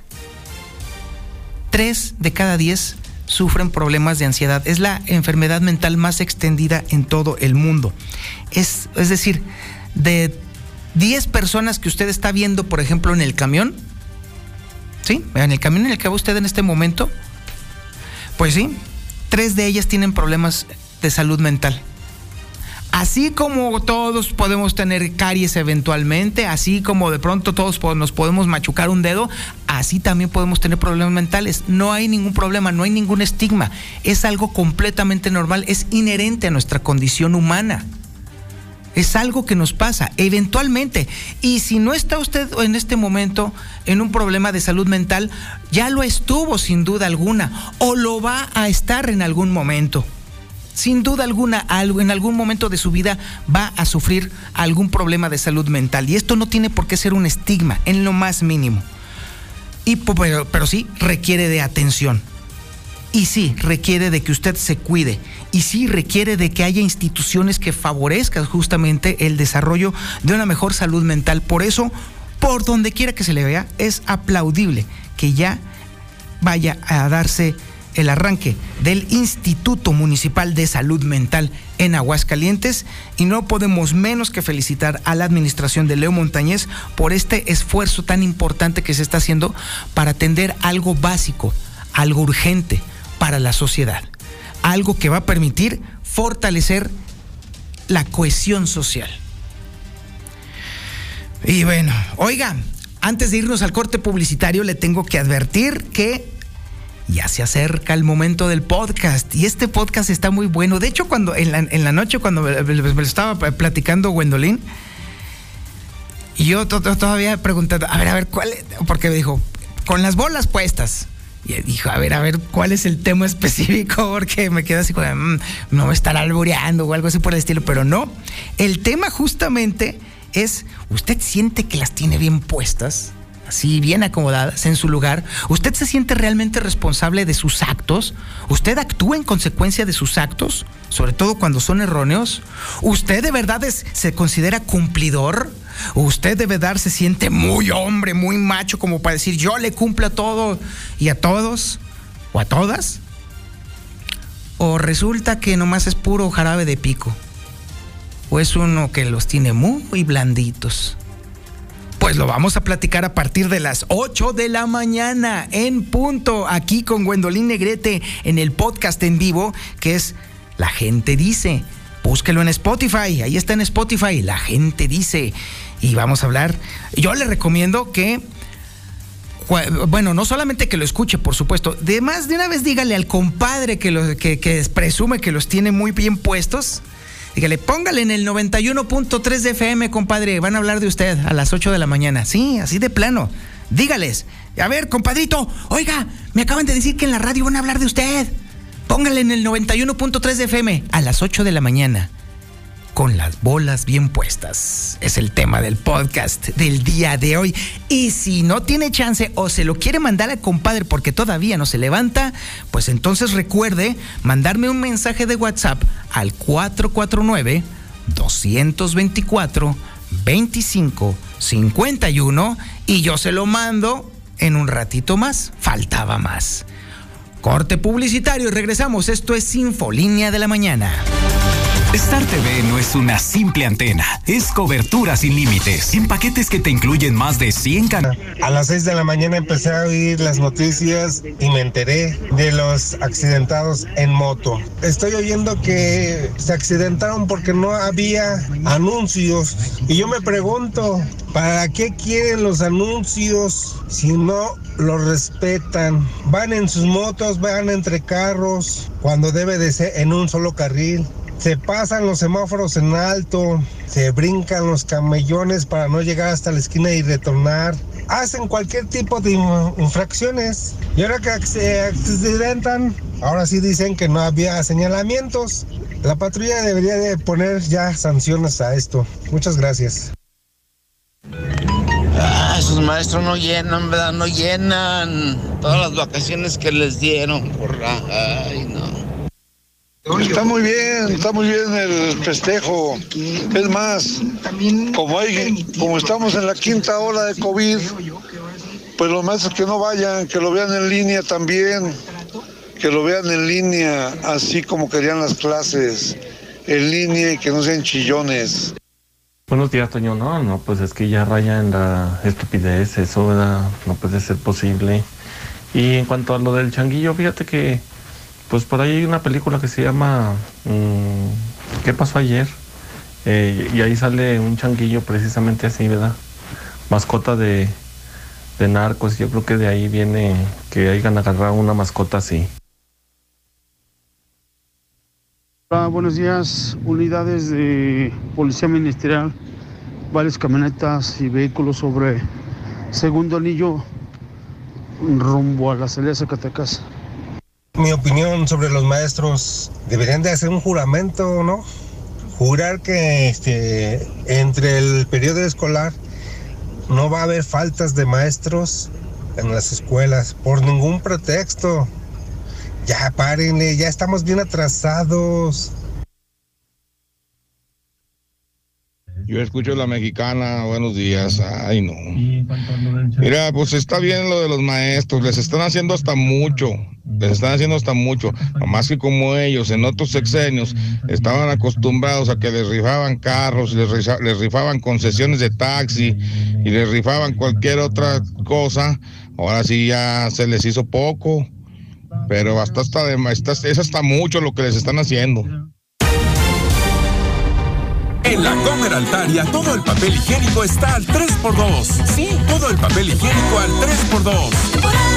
3 de cada 10 sufren problemas de ansiedad. Es la enfermedad mental más extendida en todo el mundo. Es, es decir, de 10 personas que usted está viendo, por ejemplo, en el camión, ¿sí? En el camión en el que va usted en este momento, pues sí, tres de ellas tienen problemas de salud mental. Así como todos podemos tener caries eventualmente, así como de pronto todos nos podemos machucar un dedo, así también podemos tener problemas mentales. No hay ningún problema, no hay ningún estigma. Es algo completamente normal, es inherente a nuestra condición humana. Es algo que nos pasa eventualmente. Y si no está usted en este momento en un problema de salud mental, ya lo estuvo sin duda alguna o lo va a estar en algún momento. Sin duda alguna, en algún momento de su vida va a sufrir algún problema de salud mental. Y esto no tiene por qué ser un estigma, en lo más mínimo. Y, pero, pero sí requiere de atención. Y sí, requiere de que usted se cuide. Y sí, requiere de que haya instituciones que favorezcan justamente el desarrollo de una mejor salud mental. Por eso, por donde quiera que se le vea, es aplaudible que ya vaya a darse el arranque del Instituto Municipal de Salud Mental en Aguascalientes y no podemos menos que felicitar a la administración de Leo Montañez por este esfuerzo tan importante que se está haciendo para atender algo básico, algo urgente, para la sociedad. Algo que va a permitir fortalecer la cohesión social. Y bueno, oiga, antes de irnos al corte publicitario le tengo que advertir que ya se acerca el momento del podcast y este podcast está muy bueno. De hecho, cuando en la, noche cuando me, estaba platicando Gwendolyn, yo todavía preguntando, a ver, a ver, ¿cuál? Porque me dijo, con las bolas puestas. Y dijo, a ver, a ver, ¿cuál es el tema específico? Porque me quedo así como, mm, no me estará alboreando o algo así por el estilo, pero no. El tema justamente es, ¿usted siente que las tiene bien puestas? Así, bien acomodadas en su lugar. ¿Usted se siente realmente responsable de sus actos? ¿Usted actúa en consecuencia de sus actos? Sobre todo cuando son erróneos. ¿Usted de verdad se considera cumplidor? Usted de verdad se siente muy hombre, muy macho, como para decir yo le cumplo a todo y a todos o a todas. O resulta que nomás es puro jarabe de pico. O es uno que los tiene muy blanditos. Pues lo vamos a platicar a partir de las 8 de la mañana en punto, aquí con Gwendolyn Negrete en el podcast en vivo, que es La gente dice. Búsquelo en Spotify, ahí está en Spotify, La gente dice y vamos a hablar. Yo le recomiendo que bueno, no solamente que lo escuche, por supuesto, de más de una vez dígale al compadre que, lo, que, presume que los tiene muy bien puestos, dígale, póngale en el 91.3 de FM, compadre, van a hablar de usted a las 8 de la mañana. Sí, así de plano. Dígales, a ver, compadrito, oiga, me acaban de decir que en la radio van a hablar de usted. Póngale en el 91.3 de FM a las 8 de la mañana con las bolas bien puestas. Es el tema del podcast del día de hoy. Y si no tiene chance o se lo quiere mandar al compadre porque todavía no se levanta, pues entonces recuerde mandarme un mensaje de WhatsApp al 449 224 25 51 y yo se lo mando en un ratito más. Faltaba más. Corte publicitario y regresamos. Esto es Infolínea de la Mañana. Star TV no es una simple antena, es cobertura sin límites, en paquetes que te incluyen más de 100 canales. A las 6 de la mañana empecé a oír las noticias y me enteré de los accidentados en moto. Estoy oyendo que se accidentaron porque no había anuncios y yo me pregunto, ¿para qué quieren los anuncios si no los respetan? Van en sus motos, van entre carros cuando debe de ser en un solo carril se pasan los semáforos en alto, se brincan los camellones para no llegar hasta la esquina y retornar. Hacen cualquier tipo de infracciones. Y ahora que se accidentan, ahora sí dicen que no había señalamientos. La patrulla debería de poner ya sanciones a esto. Muchas gracias. Ah, esos maestros no llenan, ¿verdad? No llenan todas las vacaciones que les dieron. Ay, no. Está muy bien, está muy bien el festejo. Es más, como hay, como estamos en la quinta ola de COVID, pues los maestros que no vayan, que lo vean en línea también, que lo vean en línea, así como querían las clases, en línea y que no sean chillones. Buenos días, Toño. No, no, pues es que ya raya en la estupidez, eso ¿verdad? no puede ser posible. Y en cuanto a lo del changuillo, fíjate que pues por ahí hay una película que se llama mm, ¿Qué pasó ayer? Eh, y ahí sale un changuillo precisamente así, ¿verdad? Mascota de, de narcos. Yo creo que de ahí viene que hayan agarrado una mascota así. Hola, buenos días. Unidades de Policía Ministerial, varias camionetas y vehículos sobre segundo anillo rumbo a la salida de Zacatecas. Mi opinión sobre los maestros, deberían de hacer un juramento, ¿no? Jurar que este, entre el periodo escolar no va a haber faltas de maestros en las escuelas por ningún pretexto. Ya párenle, ya estamos bien atrasados. Yo escucho la mexicana, buenos días. Ay, no. Mira, pues está bien lo de los maestros, les están haciendo hasta mucho, les están haciendo hasta mucho. Más que como ellos en otros sexenios estaban acostumbrados a que les rifaban carros, les, les rifaban concesiones de taxi y les rifaban cualquier otra cosa. Ahora sí ya se les hizo poco, pero hasta, hasta, es hasta mucho lo que les están haciendo. En la Comer Altaria todo el papel higiénico está al 3x2. Sí, todo el papel higiénico al 3x2.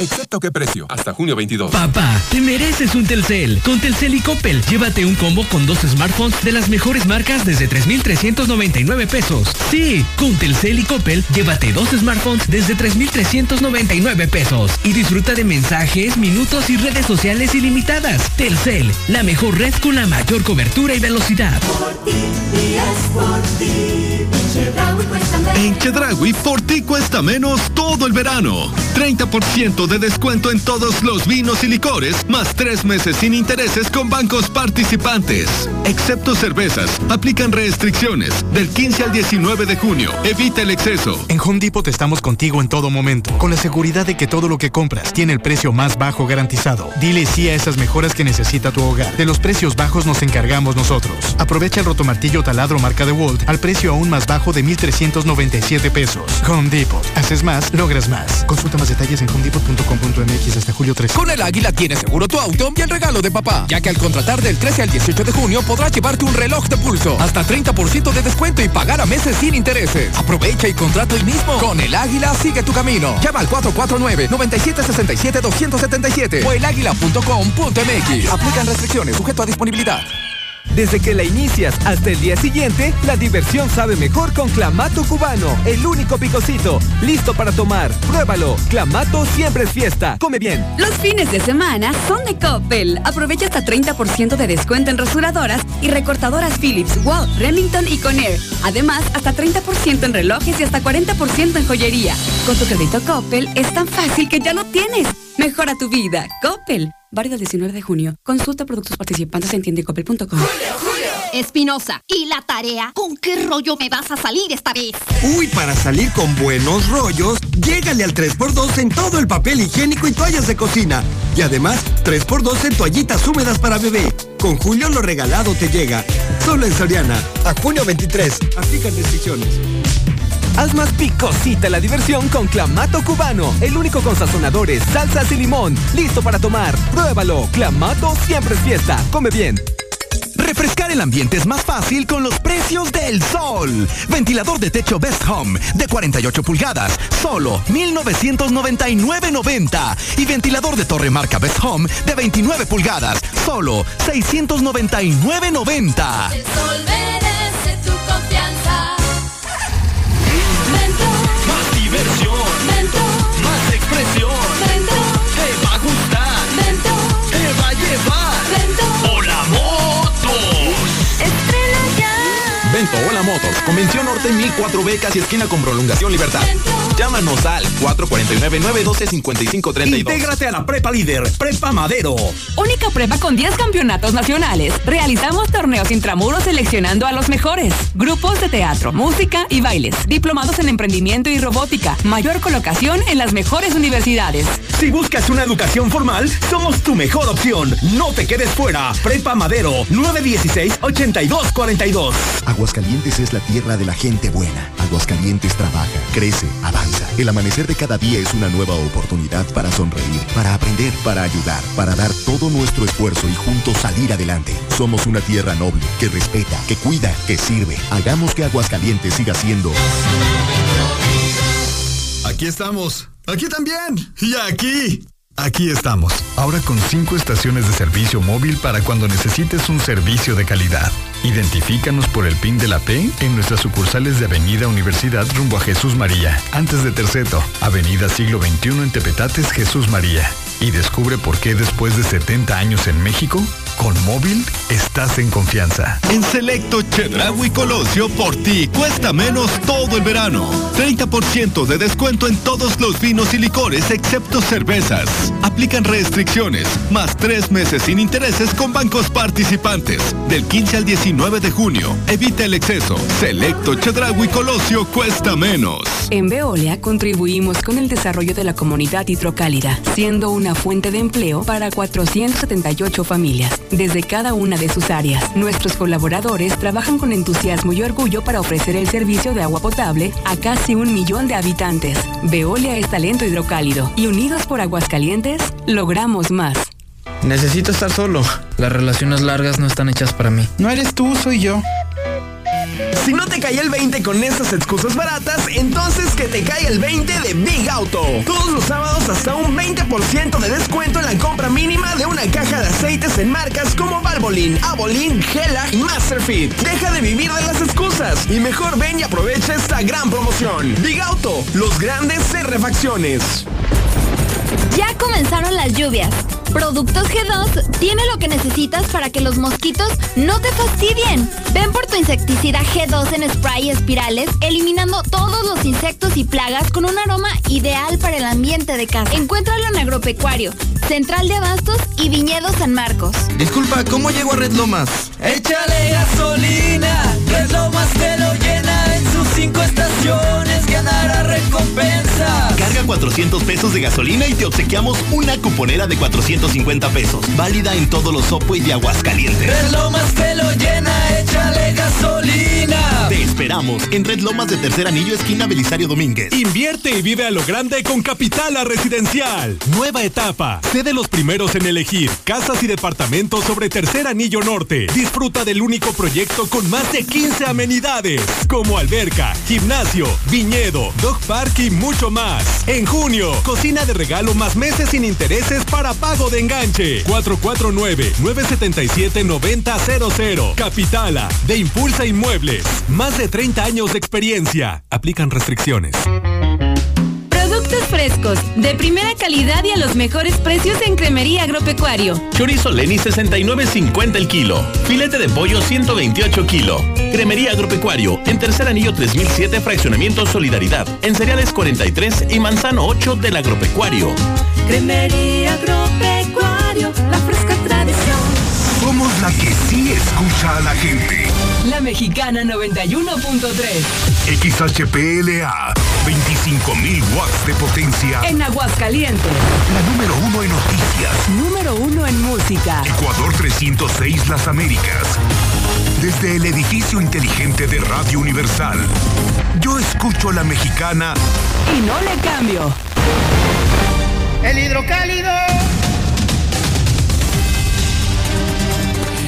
Excepto qué precio. Hasta junio 22. Papá, te mereces un Telcel. Con Telcel y Coppel, llévate un combo con dos smartphones de las mejores marcas desde 3,399 pesos. Sí, con Telcel y Coppel, llévate dos smartphones desde 3,399 pesos. Y disfruta de mensajes, minutos y redes sociales ilimitadas. Telcel, la mejor red con la mayor cobertura y velocidad. En Chedraui, por ti cuesta menos todo el verano. 30% de descuento en todos los vinos y licores, más tres meses sin intereses con bancos participantes. Excepto cervezas, aplican restricciones del 15 al 19 de junio. Evita el exceso. En Home Depot estamos contigo en todo momento, con la seguridad de que todo lo que compras tiene el precio más bajo garantizado. Dile sí a esas mejoras que necesita tu hogar. De los precios bajos nos encargamos nosotros. Aprovecha el rotomartillo taladro marca de Walt al precio aún más bajo de 1,397 pesos. Home Depot. Haces más, logras más. Consulta más detalles en homedepot.com.mx hasta julio 3. Con el Águila tienes seguro tu auto y el regalo de papá, ya que al contratar del 13 al 18 de junio podrás llevarte un reloj de pulso, hasta 30% de descuento y pagar a meses sin intereses. Aprovecha y contrata hoy mismo. Con el Águila sigue tu camino. Llama al 449-9767-277 o elaguila.com.mx. Aplican restricciones, sujeto a disponibilidad. Desde que la inicias hasta el día siguiente, la diversión sabe mejor con Clamato Cubano, el único picocito. Listo para tomar. Pruébalo. Clamato siempre es fiesta. Come bien. Los fines de semana son de Coppel. Aprovecha hasta 30% de descuento en rasuradoras y recortadoras Philips, Walt, Remington y Conair. Además, hasta 30% en relojes y hasta 40% en joyería. Con tu crédito Coppel es tan fácil que ya lo tienes. Mejora tu vida. Coppel. Válido el 19 de junio. Consulta productos participantes en tiendecoppel.com. Espinosa, ¿y la tarea? ¿Con qué rollo me vas a salir esta vez? Uy, para salir con buenos rollos, llégale al 3x2 en todo el papel higiénico y toallas de cocina. Y además, 3x2 en toallitas húmedas para bebé. Con Julio lo regalado te llega. Solo en Soriana. A junio 23. Aplican decisiones. Haz más picosita la diversión con Clamato Cubano, el único con sazonadores, salsas y limón. Listo para tomar. Pruébalo. Clamato siempre es fiesta. Come bien. Refrescar el ambiente es más fácil con los precios del sol. Ventilador de techo Best Home de 48 pulgadas, solo 1999.90. Y ventilador de torre marca Best Home de 29 pulgadas, solo 699.90. El sol tu confianza. Motos, Convención Norte 1004 becas y esquina con prolongación Libertad. Llámanos al 449-912-5532. Intégrate a la Prepa Líder, Prepa Madero. Única prepa con 10 campeonatos nacionales. Realizamos torneos intramuros seleccionando a los mejores. Grupos de teatro, música y bailes. Diplomados en emprendimiento y robótica. Mayor colocación en las mejores universidades. Si buscas una educación formal, somos tu mejor opción. No te quedes fuera. Prepa Madero, 916-8242. Aguascalientes es la tierra de la gente buena. Aguascalientes trabaja, crece, avanza. El amanecer de cada día es una nueva oportunidad para sonreír, para aprender, para ayudar, para dar todo nuestro esfuerzo y juntos salir adelante. Somos una tierra noble, que respeta, que cuida, que sirve. Hagamos que Aguascalientes siga siendo... Aquí estamos. Aquí también. Y aquí. Aquí estamos. Ahora con cinco estaciones de servicio móvil para cuando necesites un servicio de calidad. Identifícanos por el PIN de la P en nuestras sucursales de Avenida Universidad rumbo a Jesús María, antes de Terceto, Avenida Siglo XXI en Tepetates, Jesús María. Y descubre por qué después de 70 años en México, con móvil estás en confianza. En Selecto Chedraui Colosio por ti cuesta menos todo el verano. 30% de descuento en todos los vinos y licores excepto cervezas. Aplican restricciones, más tres meses sin intereses con bancos participantes. Del 15 al 19 de junio. Evita el exceso. Selecto Chedraui Colosio cuesta menos. En Veolia contribuimos con el desarrollo de la comunidad hidrocálida, siendo una fuente de empleo para 478 familias, desde cada una de sus áreas. Nuestros colaboradores trabajan con entusiasmo y orgullo para ofrecer el servicio de agua potable a casi un millón de habitantes. Veolia es talento hidrocálido y unidos por Aguascalientes, logramos más. Necesito estar solo. Las relaciones largas no están hechas para mí. No eres tú, soy yo. Si no te cae el 20 con estas excusas baratas, entonces que te caiga el 20 de Big Auto. Todos los sábados hasta un 20% de descuento en la compra mínima de una caja de aceites en marcas como Valvoline, Avolin, Gela y Masterfit. Deja de vivir de las excusas y mejor ven y aprovecha esta gran promoción. Big Auto, los grandes en refacciones. Ya comenzaron las lluvias. Productos G2 tiene lo que necesitas para que los mosquitos no te fastidien. Ven por tu insecticida G2 en spray espirales, eliminando todos los insectos y plagas con un aroma ideal para el ambiente de casa. Encuéntralo en Agropecuario, Central de Abastos y Viñedo San Marcos. Disculpa, ¿cómo llego a Red Lomas? Échale gasolina, Red Lomas te lo llena en sus cinco estaciones, ganará recompensa. Carga 400 pesos de gasolina y te obsequiamos una cuponera de 450 pesos. Válida en todos los Subway de Aguascalientes. Red Lomas te lo llena, échale gasolina. Te esperamos en Red Lomas de Tercer Anillo, esquina Belisario Domínguez. Invierte y vive a lo grande con Capitala Residencial. Nueva etapa. Sé de los primeros en elegir casas y departamentos sobre Tercer Anillo Norte. Disfruta del único proyecto con más de 15 amenidades, como alberca, gimnasio, viñedo, dog park y mucho más. En junio, cocina de regalo más meses sin intereses para pago de enganche. 449-977-9000. Capitala, de Impulsa Inmuebles. Más de 30 años de experiencia. Aplican restricciones. Frescos, de primera calidad y a los mejores precios en Cremería Agropecuario. Chorizo Leni 69.50 el kilo. Filete de pollo 128 kilo. Cremería Agropecuario, en Tercer Anillo 3007 Fraccionamiento Solidaridad. En Cereales 43 y Manzano 8 del Agropecuario. Cremería Agropecuario, la fresca tradición. Somos la que sí escucha a la gente. La Mexicana 91.3. XHPLA, 25.000 watts de potencia. En Aguascalientes. La número uno en noticias. Número uno en música. Ecuador 306 Las Américas. Desde el edificio inteligente de Radio Universal. Yo escucho a la mexicana. Y no le cambio. El hidrocálido.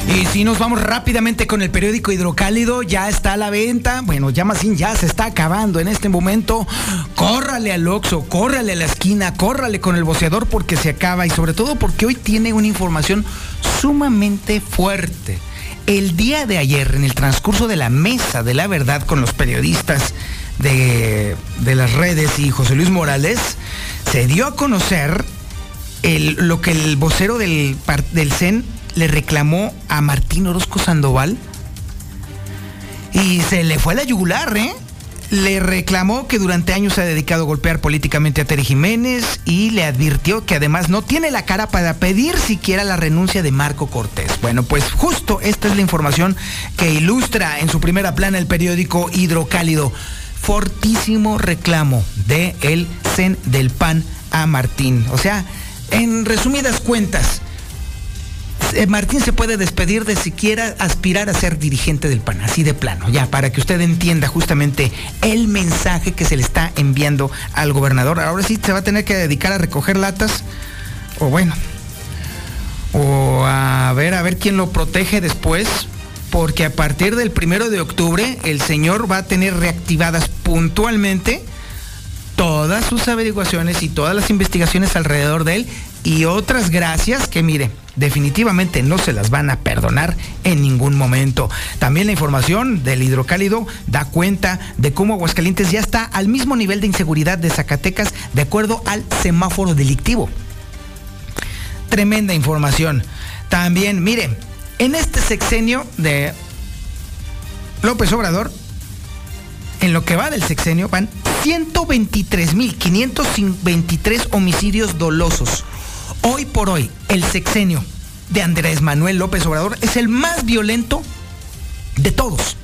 Y si nos vamos rápidamente con el periódico Hidrocálido, ya está a la venta. Bueno, ya más ya se está acabando en este momento. Córrale al Oxxo, córrale a la esquina, córrale con el boceador porque se acaba y sobre todo porque hoy tiene una información sumamente fuerte. El día de ayer, en el transcurso de la mesa de la verdad con los periodistas de, de las redes y José Luis Morales, se dio a conocer lo que el vocero del, del CEN le reclamó a Martín Orozco Sandoval y se le fue la yugular, ¿eh? Le reclamó que durante años se ha dedicado a golpear políticamente a Terry Jiménez y le advirtió que además no tiene la cara para pedir siquiera la renuncia de Marco Cortés. Bueno, pues justo esta es la información que ilustra en su primera plana el periódico Hidrocálido. Fortísimo reclamo de el CEN del PAN a Martín. O sea, en resumidas cuentas, eh, Martín se puede despedir de siquiera aspirar a ser dirigente del PAN, así de plano, ya, para que usted entienda justamente el mensaje que se le está enviando al gobernador. Ahora sí se va a tener que dedicar a recoger latas, o bueno, o a ver, a ver quién lo protege después, porque a partir del primero de octubre el señor va a tener reactivadas puntualmente todas sus averiguaciones y todas las investigaciones alrededor de él y otras gracias que mire, definitivamente no se las van a perdonar en ningún momento. También la información del hidrocálido da cuenta de cómo Aguascalientes ya está al mismo nivel de inseguridad de Zacatecas de acuerdo al semáforo delictivo. Tremenda información. También, mire, en este sexenio de López Obrador, en lo que va del sexenio, van 123.523 homicidios dolosos. Hoy por hoy, el sexenio de Andrés Manuel López Obrador es el más violento de todos.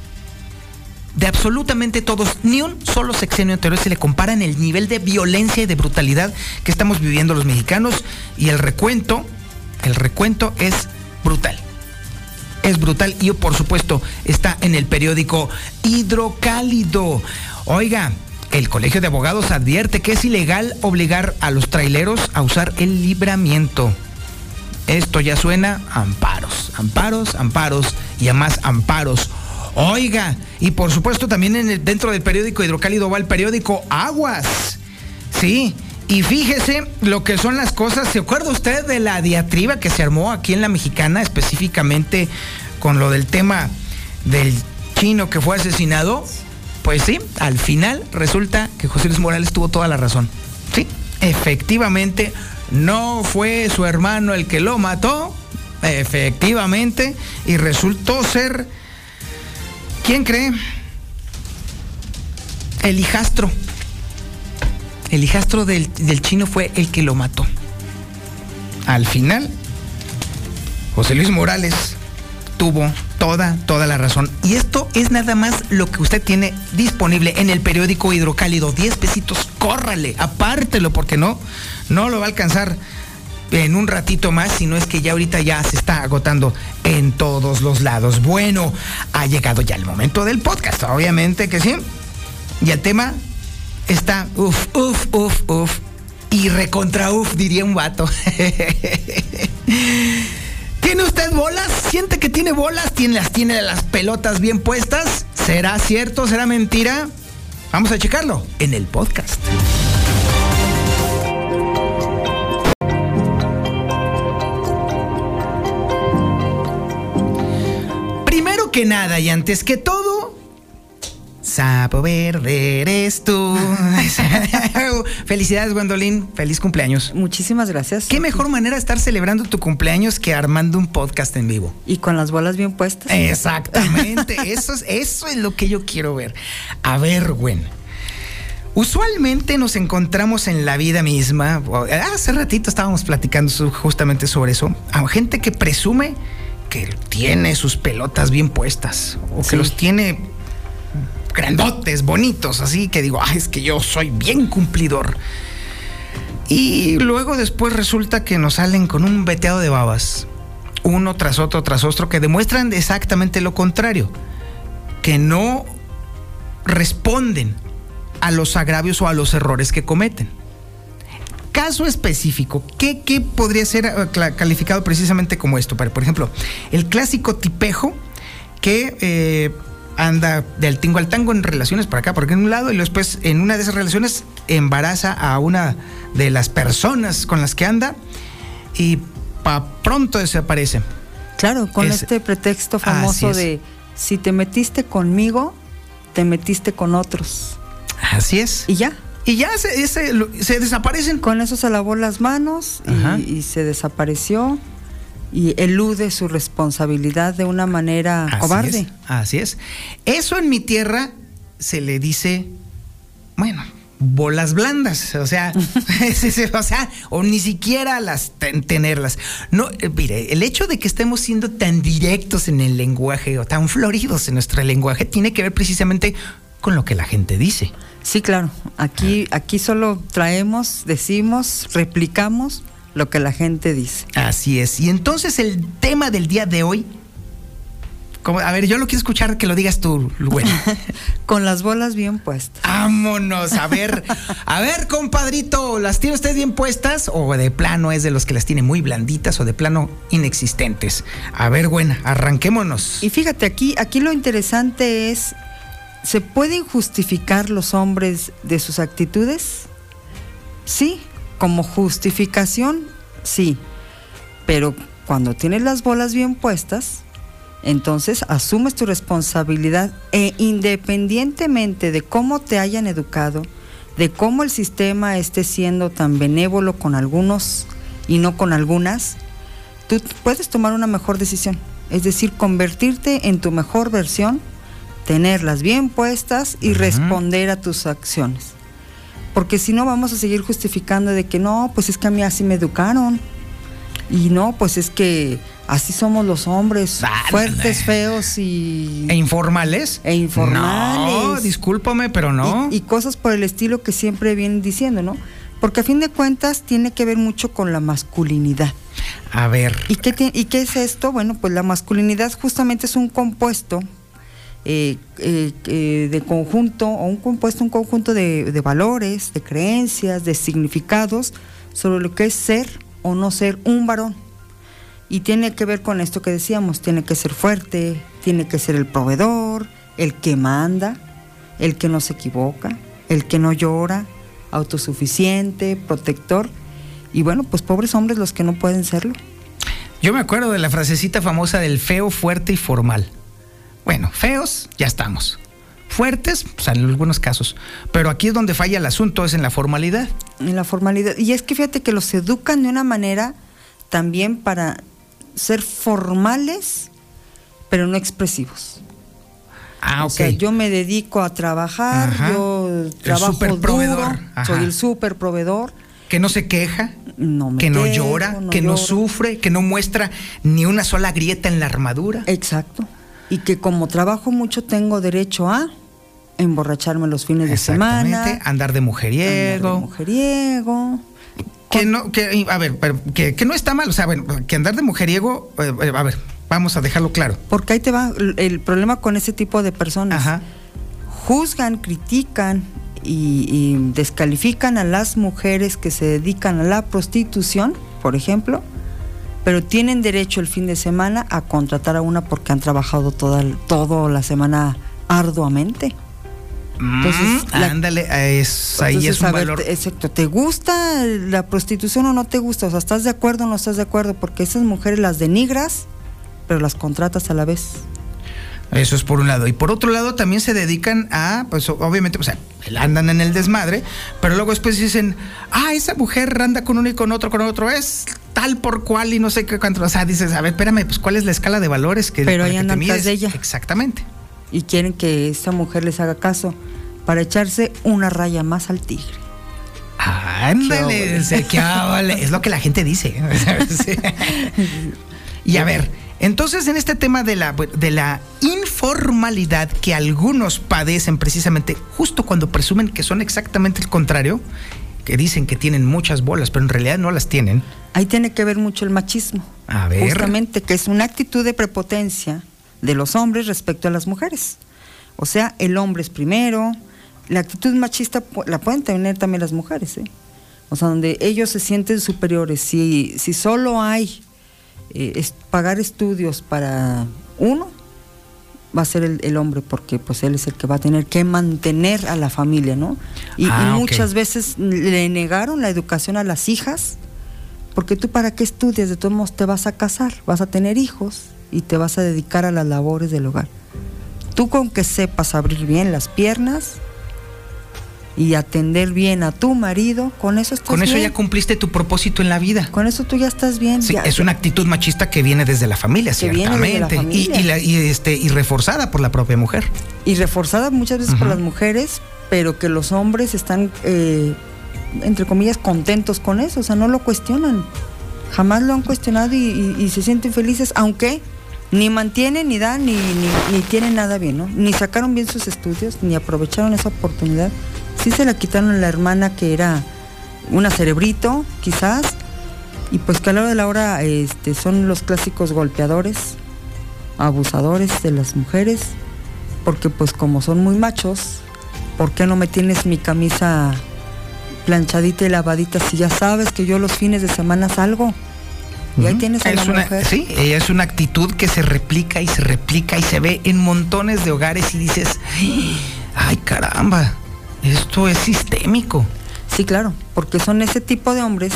De absolutamente todos. Ni un solo sexenio anterior se le compara en el nivel de violencia y de brutalidad que estamos viviendo los mexicanos. Y el recuento, el recuento es brutal es brutal y por supuesto está en el periódico Hidrocálido. Oiga, el Colegio de Abogados advierte que es ilegal obligar a los traileros a usar el libramiento. Esto ya suena a amparos, amparos, amparos y a más amparos. Oiga, y por supuesto también dentro del periódico Hidrocálido va el periódico Aguas. Sí, y fíjese lo que son las cosas. ¿Se acuerda usted de la diatriba que se armó aquí en la mexicana, específicamente con lo del tema del chino que fue asesinado? Pues sí, al final resulta que José Luis Morales tuvo toda la razón. Sí, efectivamente, no fue su hermano el que lo mató, efectivamente, y resultó ser, ¿quién cree? El hijastro. El hijastro del, del chino fue el que lo mató. Al final, José Luis Morales tuvo toda, toda la razón. Y esto es nada más lo que usted tiene disponible en el periódico Hidrocálido. 10 pesitos, córrale, apártelo, porque no, no lo va a alcanzar en un ratito más, sino es que ya ahorita ya se está agotando en todos los lados. Bueno, ha llegado ya el momento del podcast, obviamente que sí. Y el tema está uf, uf, uf, uf. Y recontra uf, diría un vato. ¿Tiene usted bolas? ¿Siente que tiene bolas? ¿Tiene, las tiene las pelotas bien puestas? ¿Será cierto? ¿Será mentira? Vamos a checarlo en el podcast. Primero que nada y antes que todo, Sapo verde eres tú. Felicidades, Gwendolyn. Feliz cumpleaños. Muchísimas gracias. Qué mejor manera de estar celebrando tu cumpleaños que armando un podcast en vivo. Y con las bolas bien puestas. Exactamente. eso, es, eso es lo que yo quiero ver. A ver, Gwen. Usualmente nos encontramos en la vida misma. Hace ratito estábamos platicando justamente sobre eso. A gente que presume que tiene sus pelotas bien puestas o que Sí. los tiene grandotes, bonitos, así que digo, ah, es que yo soy bien cumplidor. Y luego después resulta que nos salen con un veteado de babas, uno tras otro, tras otro, que demuestran exactamente lo contrario, que no responden a los agravios o a los errores que cometen. Caso específico, ¿qué, qué podría ser eh, calificado precisamente como esto? Por ejemplo, el clásico tipejo que eh, anda del tingo al tango en relaciones por acá, por aquí en un lado, y después en una de esas relaciones embaraza a una de las personas con las que anda y pa pronto desaparece. Claro, con Es- este pretexto famoso es. de si te metiste conmigo, te metiste con otros. Así es. Y ya. Y ya se, desaparecen. Con eso se lavó las manos y se desapareció y elude su responsabilidad de una manera Así cobarde. es, así es. Eso en mi tierra se le dice, bueno, bolas blandas, o sea, o sea, o ni siquiera las ten- tenerlas. No, eh, mire, el hecho de que estemos siendo tan directos en el lenguaje o tan floridos en nuestro lenguaje tiene que ver precisamente con lo que la gente dice. Sí, claro. Aquí, aquí solo traemos, decimos, replicamos lo que la gente dice. Así es. Y entonces el tema del día de hoy, como, a ver, yo lo quiero escuchar que lo digas tú, Luen. Con las bolas bien puestas. Vámonos, a ver, a ver, compadrito, ¿las tiene usted bien puestas o de plano es de los que las tiene muy blanditas o de plano inexistentes? A ver, buena, arranquémonos. Y fíjate, aquí, aquí lo interesante es, ¿se pueden justificar los hombres de sus actitudes? Sí, como justificación, sí. Pero cuando tienes las bolas bien puestas, entonces asumes tu responsabilidad e independientemente de cómo te hayan educado, de cómo el sistema esté siendo tan benévolo con algunos y no con algunas, tú puedes tomar una mejor decisión. Es decir, convertirte en tu mejor versión, tenerlas bien puestas y responder a tus acciones. Porque si no vamos a seguir justificando de que no, pues es que a mí así me educaron. Y no, pues es que así somos los hombres, fuertes, feos y... ¿E informales? E informales. No, discúlpame, pero no. Y, y cosas por el estilo que siempre vienen diciendo, ¿no? Porque a fin de cuentas tiene que ver mucho con la masculinidad. A ver. ¿Y qué, ¿Y qué es esto? Bueno, pues la masculinidad justamente es un compuesto eh, eh, eh, de conjunto, o un compuesto, un conjunto de, de valores, de creencias, de significados sobre lo que es ser o no ser un varón. Y tiene que ver con esto que decíamos, tiene que ser fuerte, tiene que ser el proveedor, el que manda, el que no se equivoca, el que no llora, autosuficiente, protector. Y bueno, pues pobres hombres los que no pueden serlo. Yo me acuerdo de la frasecita famosa del feo, fuerte y formal. Bueno, feos, ya estamos. Fuertes, pues en algunos casos. Pero aquí es donde falla el asunto, es en la formalidad. En la formalidad. Y es que fíjate que los educan de una manera también para ser formales, pero no expresivos. Ah, O sea, yo me dedico a trabajar, Ajá. yo trabajo duro, Ajá. soy el super proveedor. Que no se queja, No me que no llora, no que no sufre, que no muestra ni una sola grieta en la armadura. Exacto. Y que como trabajo mucho tengo derecho a emborracharme los fines de Exactamente, semana, andar de mujeriego. andar de mujeriego. Que no, que, a ver, pero que, que no está mal, o sea, bueno, que andar de mujeriego, eh, eh, a ver, vamos a dejarlo claro. Porque ahí te va el- problema con ese tipo de personas. Juzgan, critican y, y descalifican a las mujeres que se dedican a la prostitución, por ejemplo, pero tienen derecho el fin de semana a contratar a una porque han trabajado toda, toda la semana arduamente. Entonces, Mm, la- ándale, es, ahí Entonces, es un ver, valor. exacto, ¿te gusta la prostitución o no te gusta? O sea, ¿estás de acuerdo o no estás de acuerdo? Porque esas mujeres las denigras, pero las contratas a la vez. Eso es por un lado. Y por otro lado, también se dedican a, pues obviamente, o sea, andan en el desmadre, pero luego después dicen, ah, esa mujer anda con uno y con otro, con otro, es tal por cual y no sé qué cuánto. O sea, dices, a ver, espérame, pues cuál es la escala de valores que Pero ahí andan tras de ella. Exactamente. Y quieren que esa mujer les haga caso para echarse una raya más al tigre. Ándale, óvole. qué óvole. es lo que la gente dice. Sí. y a ver, Entonces, en este tema de la, de la informalidad que algunos padecen precisamente justo cuando presumen que son exactamente el contrario, que dicen que tienen muchas bolas, pero en realidad no las tienen. Ahí tiene que ver mucho el machismo. A ver. Justamente, que es una actitud de prepotencia de los hombres respecto a las mujeres. O sea, el hombre es primero. La actitud machista la pueden tener también las mujeres, ¿eh? O sea, donde ellos se sienten superiores. Si, si solo hay eh, es- pagar estudios para uno, va a ser el, el hombre, porque pues él es el que va a tener que mantener a la familia, ¿no? Y, Ah, muchas veces le negaron la educación a las hijas, porque tú para qué estudias, de todos modos te vas a casar, vas a tener hijos y te vas a dedicar a las labores del hogar. Tú con que sepas abrir bien las piernas y atender bien a tu marido, con eso estás Con eso bien. ya cumpliste tu propósito en la vida. Con eso tú ya estás bien. Sí, ya- es una actitud machista que viene desde la familia, Que viene desde la ciertamente. Y- familia. Y, la- y, este, y reforzada por la propia mujer. y reforzada muchas veces por las mujeres, pero que los hombres están, eh, entre comillas, contentos con eso, o sea, no lo cuestionan. Jamás lo han cuestionado y, y- y se sienten felices, aunque ni mantienen, ni dan, ni, ni, ni tienen nada bien, ¿no? Ni sacaron bien sus estudios, ni aprovecharon esa oportunidad. Sí se la quitaron a la hermana que era una cerebrito, quizás, y pues que a la hora de la hora este, son los clásicos golpeadores, abusadores de las mujeres, porque pues como son muy machos, ¿por qué no me tienes mi camisa planchadita y lavadita si ya sabes que yo los fines de semana salgo? Y ahí tienes a es la una, mujer. Sí, ella es una actitud que se replica y se replica y se ve en montones de hogares y dices, ay caramba, esto es sistémico. Sí, claro, porque son ese tipo de hombres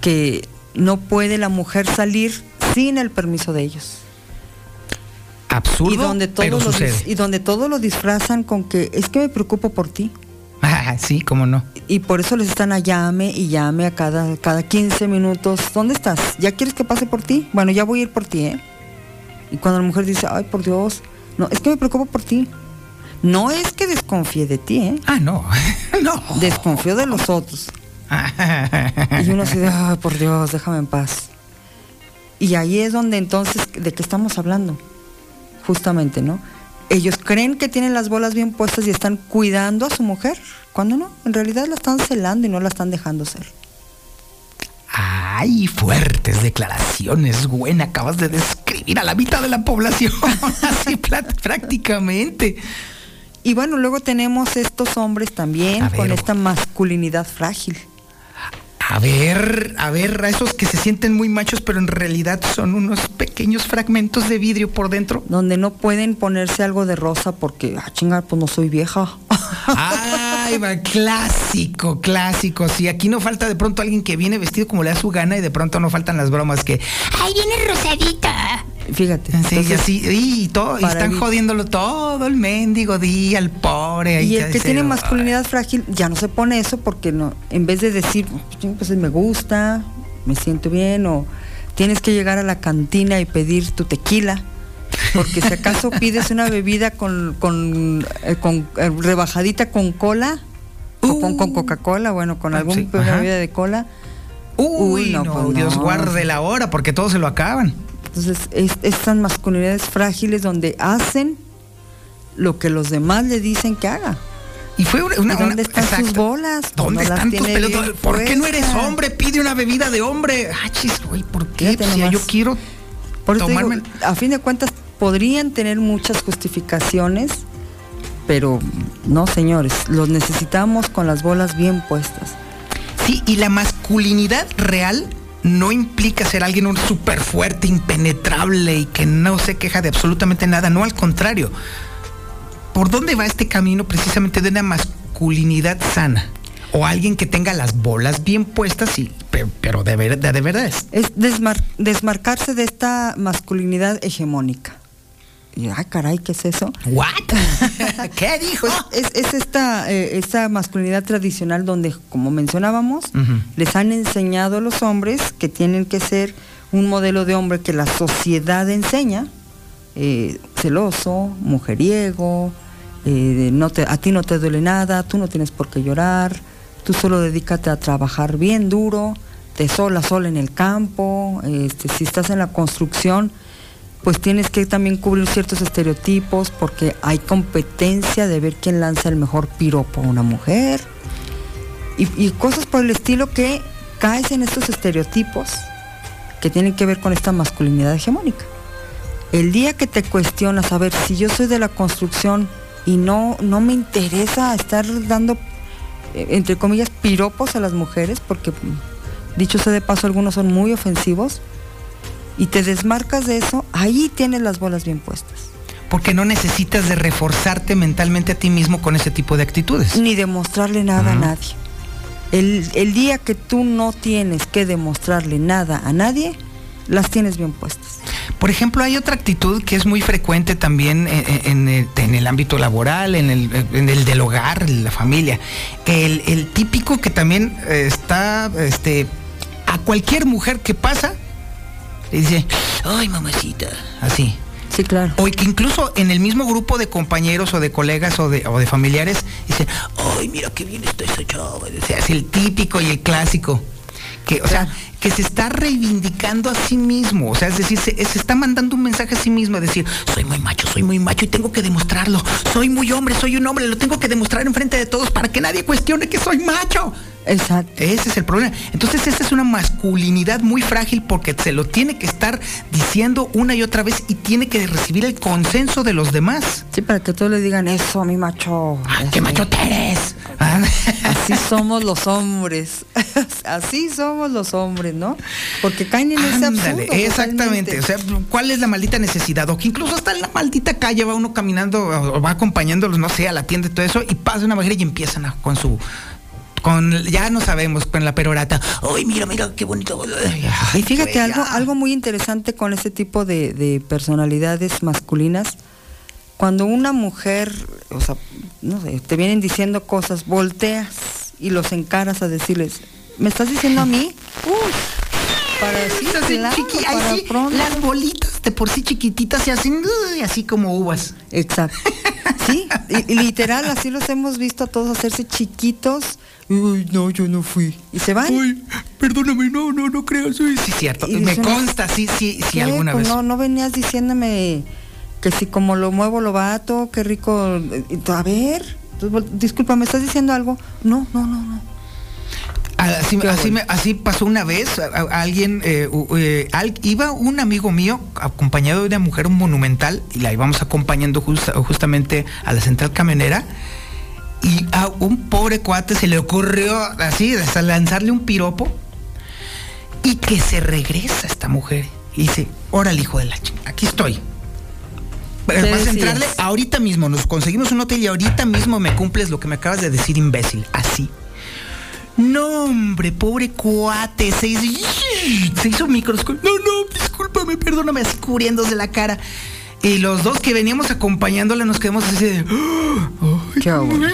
que no puede la mujer salir sin el permiso de ellos. Absurdo, y donde todo pero lo sucede. y donde todo lo disfrazan con que es que me preocupo por ti. Ah, sí, cómo no. Y por eso les están a llame y llame a cada, cada 15 minutos. ¿Dónde estás? ¿Ya quieres que pase por ti? Bueno, ya voy a ir por ti, ¿eh? Y cuando la mujer dice, ay, por Dios, no, es que me preocupo por ti. No es que desconfíe de ti, ¿eh? Ah, no, no. Desconfío de los otros. Y uno se dice, ay, por Dios, déjame en paz. Y ahí es donde entonces, ¿de qué estamos hablando? Justamente, ¿no? Ellos creen que tienen las bolas bien puestas y están cuidando a su mujer, cuando no, en realidad la están celando y no la están dejando ser. Ay, fuertes declaraciones, Gwen. Acabas de describir a la mitad de la población. Así prácticamente. Y bueno, luego tenemos estos hombres también ver, con esta masculinidad frágil. A ver, a ver, a esos que se sienten muy machos, pero en realidad son unos pequeños fragmentos de vidrio por dentro. Donde no pueden ponerse algo de rosa porque, ah, chinga, pues no soy vieja. Ay, va, clásico, clásico. Sí, aquí no falta de pronto alguien que viene vestido como le da su gana y de pronto no faltan las bromas que. ¡Ay, viene rosadita! Fíjate. Sí, y entonces, así, y, todo, y están jodiéndolo todo el mendigo día, el pobre. Y el que tiene masculinidad frágil ya no se pone eso porque no, en vez de decir, pues me gusta, me siento bien, o tienes que llegar a la cantina y pedir tu tequila, porque si acaso pides una bebida con, con, eh, con, eh, rebajadita con cola, o con, con Coca-Cola, bueno, con algún sí, una ajá. bebida de cola. Uy, no, pues Dios guarde la hora porque todos se lo acaban. Entonces, es, estas masculinidades frágiles donde hacen lo que los demás le dicen que haga. Y fue una. una- ¿Y dónde están sus bolas? Pues ¿Dónde no están tus pelotas? ¿Por qué no eres hombre? Pide una bebida de hombre. Ah, chis, güey, ¿por qué? Pues, si yo quiero Por digo, tomarme. a fin de cuentas, podrían tener muchas justificaciones, pero no, señores, los necesitamos con las bolas bien puestas. Sí, y la masculinidad real no implica ser alguien súper fuerte, impenetrable y que no se queja de absolutamente nada. No, al contrario. ¿Por dónde va este camino precisamente de una masculinidad sana? O alguien que tenga las bolas bien puestas, y, pero, de, ver- de, verdad es. Es desmar- desmarcarse de esta masculinidad hegemónica. Y, ay, caray, ¿qué es eso? ¿What? ¿Qué dijo? Es, es esta, eh, esta masculinidad tradicional donde, como mencionábamos, les han enseñado a los hombres que tienen que ser un modelo de hombre que la sociedad enseña, eh, celoso, mujeriego, eh, no te, a ti no te duele nada, tú no tienes por qué llorar, tú solo dedícate a trabajar bien duro, de sol a sol en el campo, este, si estás en la construcción, pues tienes que también cubrir ciertos estereotipos porque hay competencia de ver quién lanza el mejor piropo a una mujer y, cosas por el estilo que caes en estos estereotipos que tienen que ver con esta masculinidad hegemónica. El día que te cuestionas, a ver, si yo soy de la construcción y no, no me interesa estar dando, eh, entre comillas, piropos a las mujeres, porque dicho sea de paso, algunos son muy ofensivos, y te desmarcas de eso, ahí tienes las bolas bien puestas. Porque no necesitas de reforzarte mentalmente a ti mismo con ese tipo de actitudes. Ni demostrarle nada a nadie. El, el día que tú no tienes que demostrarle nada a nadie, las tienes bien puestas. Por ejemplo, hay otra actitud que es muy frecuente también en, en el, en el ámbito laboral, en el, en el del hogar, en la familia. El, el típico que también eh, está, este, a cualquier mujer que pasa, le dice, ay mamacita, así. Sí, claro. O que incluso en el mismo grupo de compañeros o de colegas o de, o de familiares, dice, ay, mira qué bien está esa chava. O sea, es el típico y el clásico. Que, o sea, que se está reivindicando a sí mismo. O sea, es decir, se, se está mandando un mensaje a sí mismo, es decir, soy muy macho, soy muy macho y tengo que demostrarlo. Soy muy hombre, soy un hombre, lo tengo que demostrar enfrente de todos para que nadie cuestione que soy macho. Exacto. Ese es el problema. Entonces, esa es una masculinidad muy frágil porque se lo tiene que estar diciendo una y otra vez y tiene que recibir el consenso de los demás. Sí, para que todos le digan eso, mi macho. ¡Qué machote eres! Así somos los hombres. Así somos los hombres, ¿no? Porque caen en ese Ándale, absurdo. exactamente. totalmente. O sea, ¿cuál es la maldita necesidad? O que incluso hasta en la maldita calle va uno caminando o va acompañándolos, no sé, a la tienda y todo eso, y pasa una mujer y empiezan a- con su. Con, ya no sabemos, con la perorata. ¡Ay, mira, mira, qué bonito! Y fíjate, algo, algo muy interesante con ese tipo de, de personalidades masculinas, cuando una mujer, o sea, no sé, te vienen diciendo cosas, volteas y los encaras a decirles, ¿me estás diciendo a mí? Uy, para así, claro, chiqui- ahí para sí, pronto. las bolitas de por sí chiquititas se hacen uy, así como uvas. Exacto. Sí, y literal, así los hemos visto a todos hacerse chiquitos. Uy, no, yo no fui. Y se van. Uy, perdóname, no, no, no creo. Sí, sí, cierto. Y Me consta, sí, sí, sí, ¿Qué? alguna Pues vez. No, no venías diciéndome que si como lo muevo lo bato, qué rico. eh, A ver, vol- disculpa, ¿me estás diciendo algo? No, no, no, no. Así, Qué así, bueno. me- así pasó una vez, a- a- alguien, eh, eh, al- iba un amigo mío acompañado de una mujer monumental y la íbamos acompañando justa- justamente a la central camionera y a un pobre cuate se le ocurrió así, hasta lanzarle un piropo y que se regresa esta mujer y dice, órale hijo de la chica, aquí estoy. Pero ¿Qué vas a entrarle ahorita mismo, nos conseguimos un hotel y ahorita mismo me cumples lo que me acabas de decir, imbécil. Así. No, hombre, pobre cuate. Se hizo, se hizo microscopio. No, no, discúlpame, perdóname, así cubriéndose la cara. Y los dos que veníamos acompañándola nos quedamos así de. Qué bueno.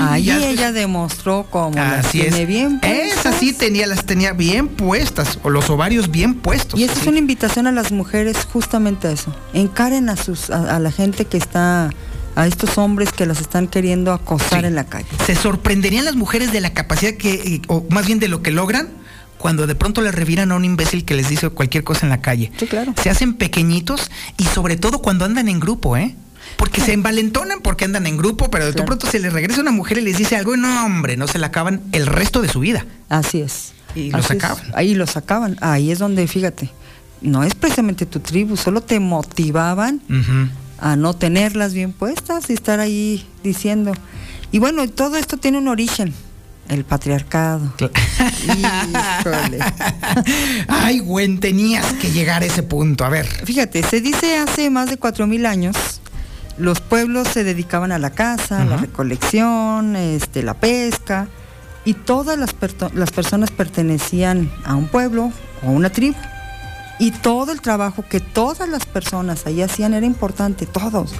Ahí ella demostró cómo las es. tiene bien Esa sí tenía, las tenía bien puestas, o los ovarios bien puestos. Y esa es una invitación a las mujeres justamente a eso. Encaren a sus a, a la gente que está a estos hombres que las están queriendo acosar en la calle. Se sorprenderían las mujeres de la capacidad que, eh, o más bien de lo que logran, cuando de pronto le reviran a un imbécil que les dice cualquier cosa en la calle. Sí, claro. Se hacen pequeñitos y sobre todo cuando andan en grupo, ¿eh? Porque se envalentonan porque andan en grupo, pero de Claro. pronto se les regresa una mujer y les dice algo y no, hombre, no se la acaban el resto de su vida. Así es. Y los es. acaban. Ahí los sacaban. Ahí es donde, fíjate, no es precisamente tu tribu, solo te motivaban a no tenerlas bien puestas y estar ahí diciendo. Y bueno, todo esto tiene un origen, el patriarcado. Híjole. Ay, güey, tenías que llegar a ese punto. A ver. Fíjate, se dice hace más de cuatro mil años, los pueblos se dedicaban a la caza, la Ajá. recolección, este, la pesca, y todas las, las personas pertenecían a un pueblo o a una tribu. Y todo el trabajo que todas las personas ahí hacían era importante, todos,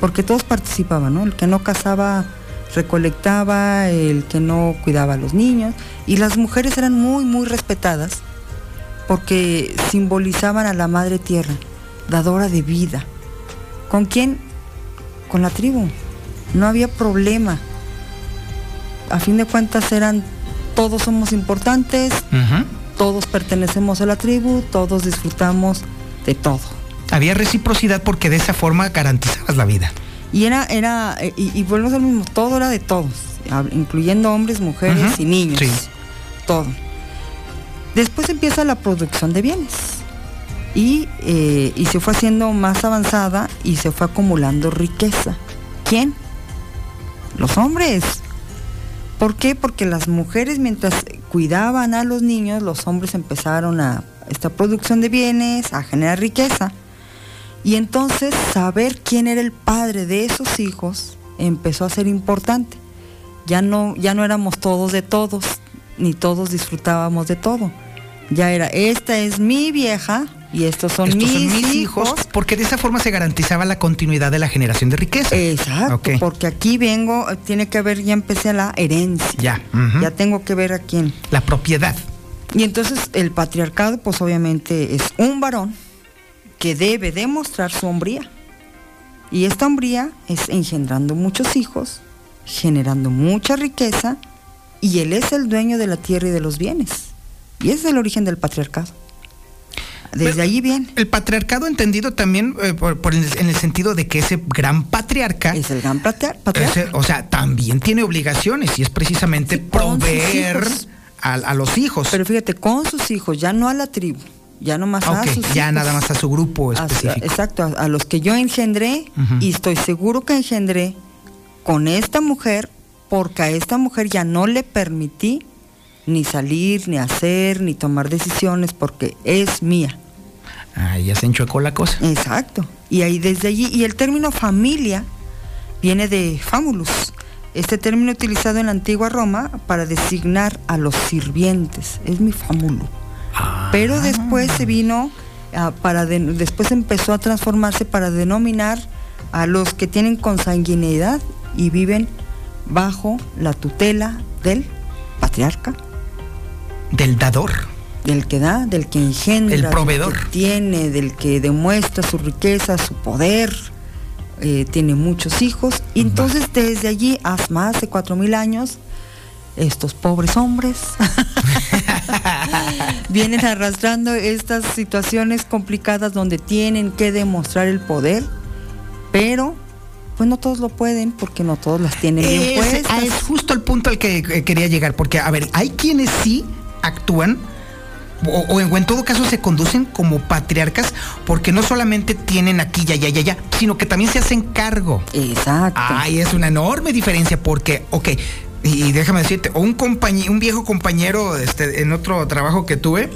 porque todos participaban, ¿no? El que no cazaba recolectaba, el que no cuidaba a los niños, y las mujeres eran muy, muy respetadas porque simbolizaban a la madre tierra, dadora de vida. ¿Con quién? Con la tribu. No había problema. A fin de cuentas eran, todos somos importantes, todos pertenecemos a la tribu, todos disfrutamos de todo. Había reciprocidad porque de esa forma garantizabas la vida. Y era, era, eh, y, y volvemos al mismo, todo era de todos, incluyendo hombres, mujeres y niños. sí. Todo. Después empieza la producción de bienes. Y, eh, y se fue haciendo más avanzada y se fue acumulando riqueza. ¿Quién? Los hombres. ¿Por qué? Porque las mujeres mientras cuidaban a los niños, los hombres empezaron a esta producción de bienes, a generar riqueza. Y entonces saber quién era el padre de esos hijos empezó a ser importante. Ya no, ya no éramos todos de todos, ni todos disfrutábamos de todo. Ya era, esta es mi vieja y estos son, Estos mis, son mis hijos. hijos, porque de esa forma se garantizaba la continuidad de la generación de riqueza. Exacto, porque aquí vengo, tiene que ver, ya empecé la herencia. Ya. Ya tengo que ver a quién. La propiedad. Y entonces el patriarcado, pues obviamente es un varón que debe demostrar su hombría. Y esta hombría es engendrando muchos hijos, generando mucha riqueza, y él es el dueño de la tierra y de los bienes. Y ese es el origen del patriarcado. Desde allí viene. El patriarcado entendido también eh, por- por el- en el sentido de que ese gran patriarca... Es el gran patria- patriarca. ese- o sea, también tiene obligaciones y es precisamente proveer a, a los hijos. Pero fíjate, con sus hijos, ya no a la tribu, ya no más a Ok, sus ya hijos. nada más a su grupo A- específico. exacto, a, a los que yo engendré y estoy seguro que engendré con esta mujer porque a esta mujer ya no le permití ni salir, ni hacer, ni tomar decisiones porque es mía. Ah, ya se enchuecó la cosa. Exacto. Y ahí desde allí, y el término familia viene de famulus, este término utilizado en la antigua Roma para designar a los sirvientes, es mi famulo. Pero después se vino, ah, para de- después empezó a transformarse para denominar a los que tienen consanguineidad y viven bajo la tutela del patriarca, Del dador. del que da, del que engendra, El del proveedor. que tiene, del que demuestra su riqueza, su poder, eh, tiene muchos hijos. Y entonces desde allí, hace más de cuatro mil años, estos pobres hombres vienen arrastrando estas situaciones complicadas donde tienen que demostrar el poder, pero pues no todos lo pueden porque no todos las tienen bien puestas. ah, es justo el punto al que eh, quería llegar, porque, a ver, hay quienes sí actúan, o, o en, o en todo caso se conducen como patriarcas, porque no solamente tienen aquí, ya, ya, ya, ya, sino que también se hacen cargo. Exacto. Ay, es una enorme diferencia, porque, ok, y, déjame decirte, un, compañe- un viejo compañero este, en otro trabajo que tuve,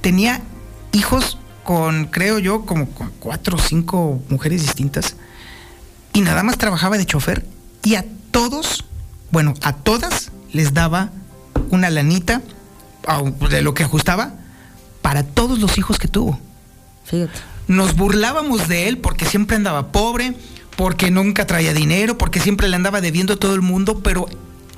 tenía hijos con, creo yo, como con cuatro o cinco mujeres distintas y nada más trabajaba de chofer y a todos, bueno, a todas les daba una lanita de lo que ajustaba para todos los hijos que tuvo. Fíjate. Nos burlábamos de él porque siempre andaba pobre, porque nunca traía dinero, porque siempre le andaba debiendo a todo el mundo, pero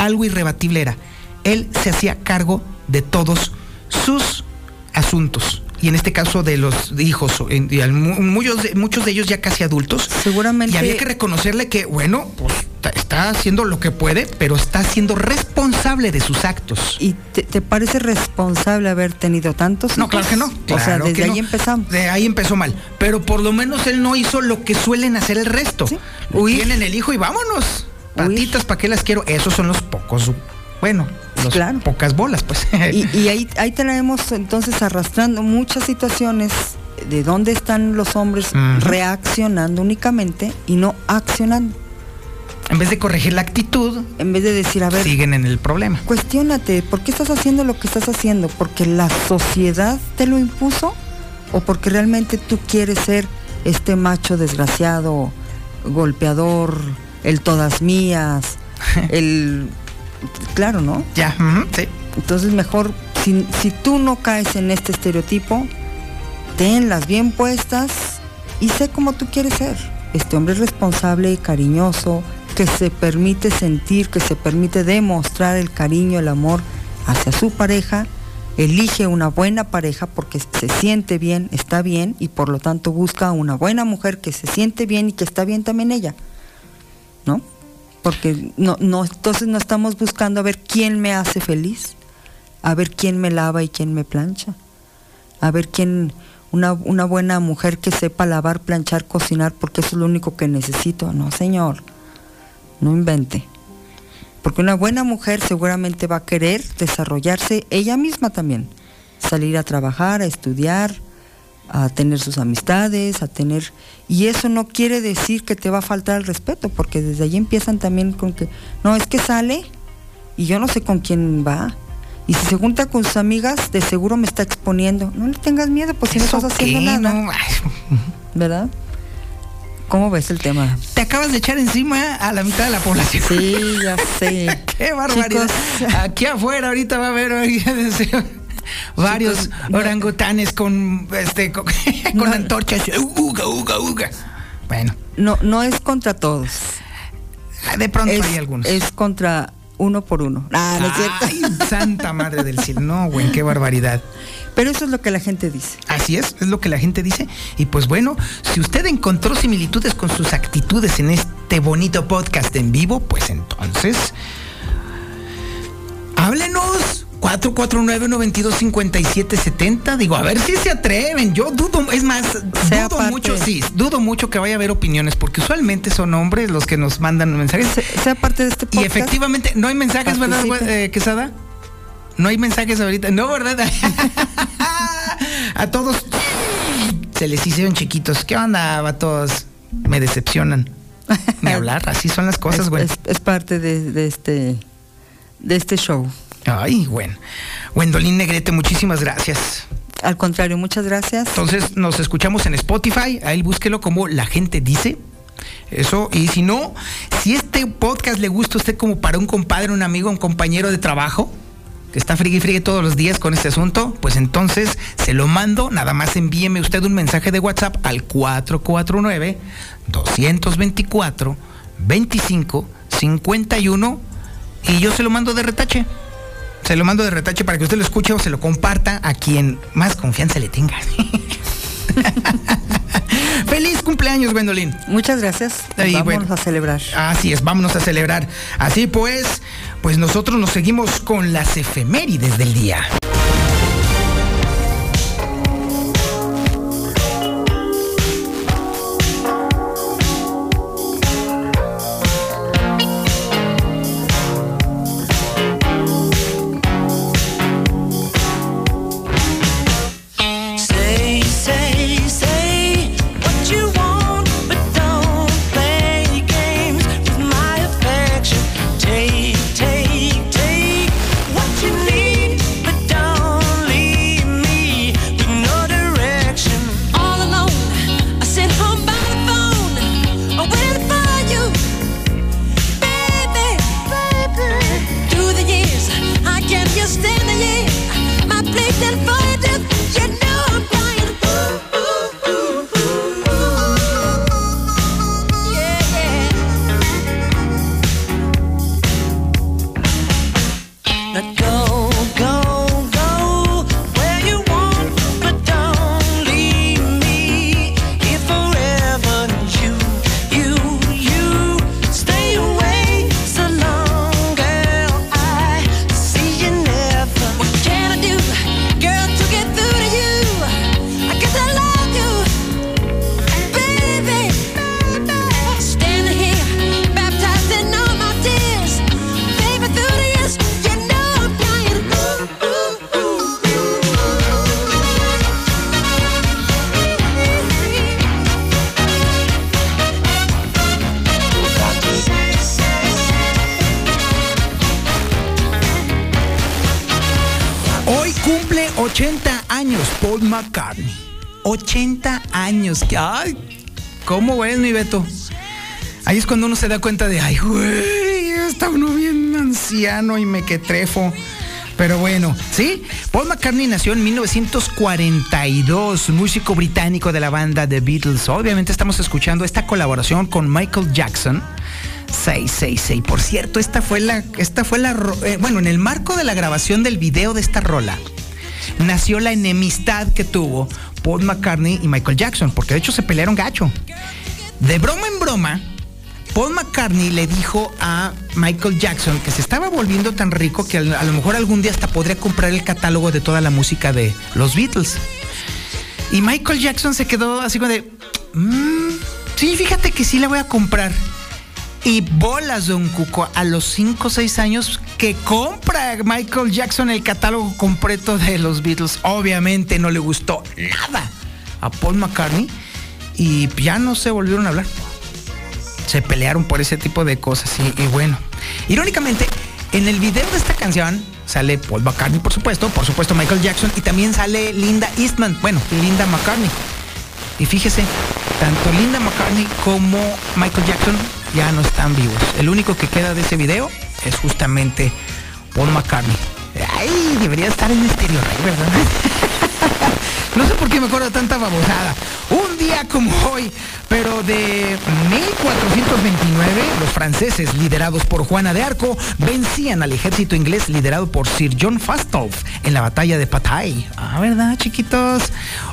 algo irrebatible era, él se hacía cargo de todos sus asuntos. Y en este caso de los hijos, muchos, de, muchos de ellos ya casi adultos. Seguramente. Y había que reconocerle que, bueno, pues está, haciendo lo que puede, pero está siendo responsable de sus actos. ¿Y te, te parece responsable haber tenido tantos No, claro que no. o sea, desde que ahí empezamos. De ahí empezó mal. Pero por lo menos él no hizo lo que suelen hacer el resto. Tienen el hijo y vámonos. Patitas, ¿para qué las quiero? Esos son los pocos. Bueno, los pocas bolas, pues. Y, y ahí, ahí tenemos entonces arrastrando muchas situaciones de dónde están los hombres reaccionando únicamente y no accionando. En vez de corregir la actitud, En vez de decir, a ver, siguen en el problema. cuestiónate, ¿por qué estás haciendo lo que estás haciendo? ¿Porque la sociedad te lo impuso? ¿O porque realmente tú quieres ser este macho desgraciado, golpeador, el todas mías, el... Claro, ¿no? Ya, sí. Entonces mejor, si, si tú no caes en este estereotipo, tenlas bien puestas y sé cómo tú quieres ser. Este hombre responsable, cariñoso, que se permite sentir, que se permite demostrar el cariño, el amor hacia su pareja, elige una buena pareja porque se siente bien, está bien y por lo tanto busca una buena mujer que se siente bien y que está bien también ella. ¿No? Porque no, no, entonces no estamos buscando a ver quién me hace feliz. a ver quién me lava y quién me plancha, a ver quién, una, una buena mujer que sepa lavar, planchar, cocinar, porque eso es lo único que necesito. No, señor, no invente. Porque una buena mujer seguramente va a querer desarrollarse ella misma también, salir a trabajar, a estudiar, a tener sus amistades, a tener... Y eso no quiere decir que te va a faltar el respeto, porque desde allí empiezan también con que, no, es que sale y yo no sé con quién va. Y si se junta con sus amigas, de seguro me está exponiendo. No le tengas miedo, pues si no ¿Eso estás haciendo qué? nada. No. ¿Verdad? ¿Cómo ves el tema? Te acabas de echar encima a la mitad de la población. Sí, ya sé. Qué barbaridad. Chicos. Aquí afuera ahorita va a haber varios orangutanes con este con, con antorchas. Uga, uga, uga. Bueno, No, no es contra todos. de pronto es, hay algunos. Es contra uno por uno. Ah, no es cierto. Ay, santa madre del cielo. No, güey, qué barbaridad. Pero eso es lo que la gente dice. Así es, es lo que la gente dice. Y pues bueno, si usted encontró similitudes con sus actitudes en este bonito podcast en vivo, pues entonces háblenos. 449-925770. Digo, a ver si se atreven. Yo dudo, es más, Sea dudo parte. mucho, sí, dudo mucho que vaya a haber opiniones, porque usualmente son hombres los que nos mandan mensajes. Se- sea parte de este Y podcast. efectivamente, no hay mensajes, ¿verdad, eh, Quesada? No hay mensajes ahorita. No, ¿verdad? a todos se les hicieron chiquitos. ¿Qué onda, vatos? Me decepcionan. Ni hablar, así son las cosas, es, güey. es, es parte de, de este de este show. Ay, bueno. Wendolín Negrete, muchísimas gracias. Al contrario, muchas gracias. Entonces nos escuchamos en Spotify, ahí búsquelo como la gente dice. Eso, y si no, si este podcast le gusta a usted como para un compadre, un amigo, un compañero de trabajo, que está friegue y friegue todos los días con este asunto, pues entonces se lo mando, nada más envíeme usted un mensaje de WhatsApp al 449 224 25 51 y yo se lo mando de retache. Se lo mando de retache para que usted lo escuche o se lo comparta a quien más confianza le tenga. Feliz cumpleaños, Gwendolyn. Muchas gracias. Vamos bueno. a celebrar. Así es, vámonos a celebrar. Así pues, pues nosotros nos seguimos con las efemérides del día. Se da cuenta de, ay, güey, está uno bien anciano y mequetrefo. Pero bueno, sí, Paul McCartney nació en 1942, músico británico de la banda The Beatles. Obviamente estamos escuchando esta colaboración con Michael Jackson. 666. Por cierto, esta fue la, esta fue la, eh, bueno, en el marco de la grabación del video de esta rola, nació la enemistad que tuvo Paul McCartney y Michael Jackson, porque de hecho se pelearon gacho. De broma en broma, Paul McCartney le dijo a Michael Jackson que se estaba volviendo tan rico que a lo mejor algún día hasta podría comprar el catálogo de toda la música de los Beatles. Y Michael Jackson se quedó así como de, "Mm, sí, fíjate que sí la voy a comprar. Y bolas, don Cuco, a los 5 o 6 años que compra Michael Jackson el catálogo completo de los Beatles. Obviamente no le gustó nada a Paul McCartney y ya no se volvieron a hablar. Se pelearon por ese tipo de cosas y, bueno. Irónicamente, en el video de esta canción sale Paul McCartney, por supuesto, por supuesto Michael Jackson y también sale Linda Eastman, bueno, Linda McCartney. Y fíjese, tanto Linda McCartney como Michael Jackson ya no están vivos. El único que queda de ese video es justamente Paul McCartney. Ay, debería estar en Stereo Rey, ¿verdad? no sé por qué me acuerdo tanta babosada. Un día como hoy, pero de 1429, los franceses, liderados por Juana de Arco, vencían al ejército inglés liderado por Sir John Fastolf en la batalla de Patay. Ah, ¿verdad, chiquitos?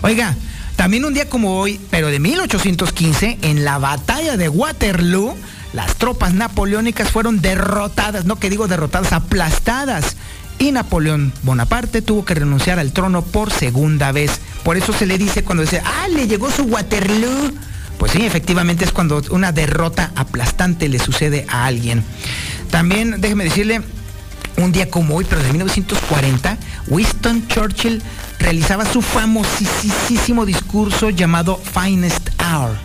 Oiga, también un día como hoy, pero de 1815, en la batalla de Waterloo, las tropas napoleónicas fueron derrotadas, no que digo derrotadas, aplastadas. Y Napoleón Bonaparte tuvo que renunciar al trono por segunda vez. Por eso se le dice cuando dice, ah, le llegó su Waterloo. Pues sí, efectivamente es cuando una derrota aplastante le sucede a alguien. También, déjeme decirle, un día como hoy, pero de 1940, Winston Churchill realizaba su famosísimo discurso llamado Finest Hour.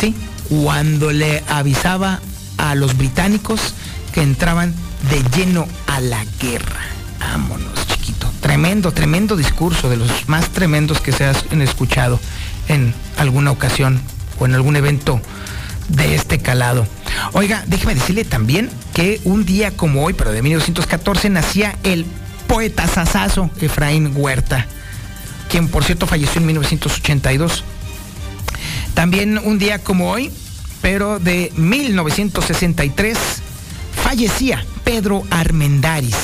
¿Sí? Cuando le avisaba a los británicos que entraban de lleno a la guerra. Vámonos, chiquito. Tremendo, tremendo discurso, de los más tremendos que se han escuchado en alguna ocasión o en algún evento de este calado. Oiga, déjeme decirle también que un día como hoy, pero de 1914, nacía el poeta sasazo Efraín Huerta, quien por cierto falleció en 1982. También un día como hoy, pero de 1963, fallecía Pedro Armendáriz,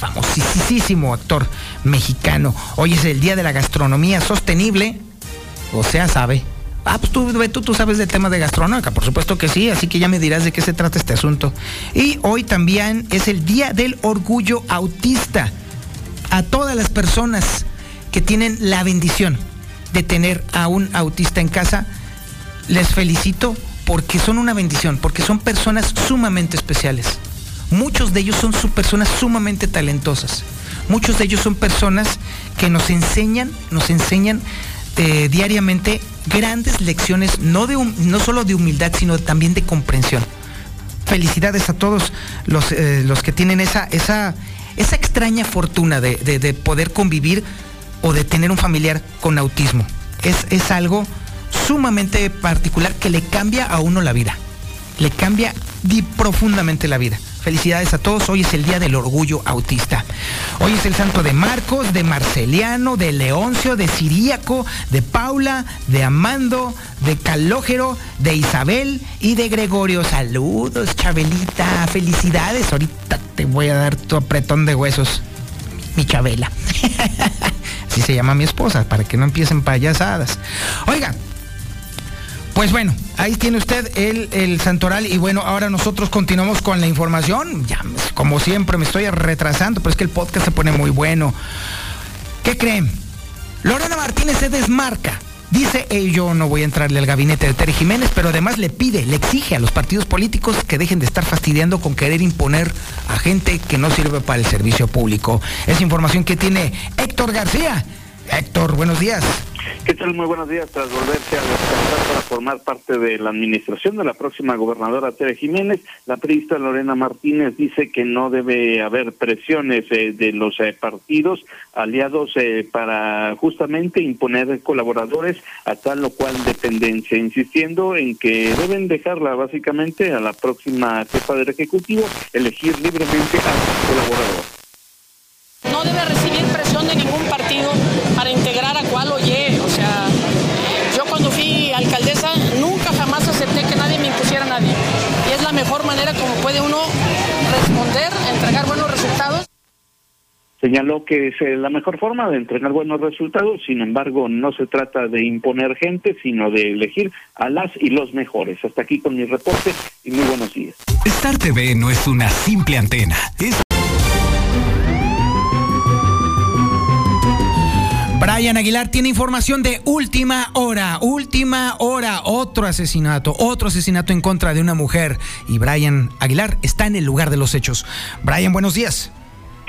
famosísimo actor mexicano. Hoy es el Día de la Gastronomía Sostenible, o sea, sabe. Ah, pues tú, tú, tú sabes de temas de gastronómica, por supuesto que sí, así que ya me dirás de qué se trata este asunto. Y hoy también es el Día del Orgullo Autista. A todas las personas que tienen la bendición de tener a un autista en casa, les felicito porque son una bendición, porque son personas sumamente especiales. Muchos de ellos son personas sumamente talentosas. Muchos de ellos son personas que nos enseñan, nos enseñan eh, diariamente grandes lecciones, no, de no solo de humildad, sino también de comprensión. Felicidades a todos los, eh, los que tienen esa, esa, esa extraña fortuna de, de- de poder convivir o de tener un familiar con autismo. Es, es algo sumamente particular que le cambia a uno la vida. Le cambia profundamente la vida. Felicidades a todos. Hoy es el Día del Orgullo Autista. Hoy es el santo de Marcos, de Marceliano, de Leoncio, de Siríaco, de Paula, de Amando, de Calógero, de Isabel y de Gregorio. Saludos, Chabelita. Felicidades. Ahorita te voy a dar tu apretón de huesos. Mi Chabela. Así se llama mi esposa, para que no empiecen payasadas. Oiga, pues bueno, ahí tiene usted el, el santoral y bueno, ahora nosotros continuamos con la información. Ya, como siempre, me estoy retrasando, pero es que el podcast se pone muy bueno. ¿Qué creen? Lorena Martínez se desmarca. Dice, "Eh, yo no voy a entrarle al gabinete de Tere Jiménez, pero además le pide, le exige a los partidos políticos que dejen de estar fastidiando con querer imponer a gente que no sirve para el servicio público. Es información que tiene Héctor García. Héctor, buenos días. ¿Qué tal? Muy buenos días. Tras volverse a descansar para formar parte de la administración de la próxima gobernadora Tere Jiménez, la periodista Lorena Martínez dice que no debe haber presiones eh, de los eh, partidos aliados eh, para justamente imponer colaboradores a tal o cual dependencia, insistiendo en que deben dejarla básicamente a la próxima jefa del Ejecutivo elegir libremente a su colaborador. No debe recibir presión de ningún partido para integrar a cual oye. O sea, yo cuando fui alcaldesa nunca jamás acepté que nadie me impusiera a nadie. Y es la mejor manera como puede uno responder, entregar buenos resultados. Señaló que es eh, la mejor forma de entregar buenos resultados, sin embargo, no se trata de imponer gente, sino de elegir a las y los mejores. Hasta aquí con mi reporte y muy buenos días. Star TV no es una simple antena, es Brian Aguilar tiene información de última hora, última hora, otro asesinato, otro asesinato en contra de una mujer. Y Brian Aguilar está en el lugar de los hechos. Brian, buenos días.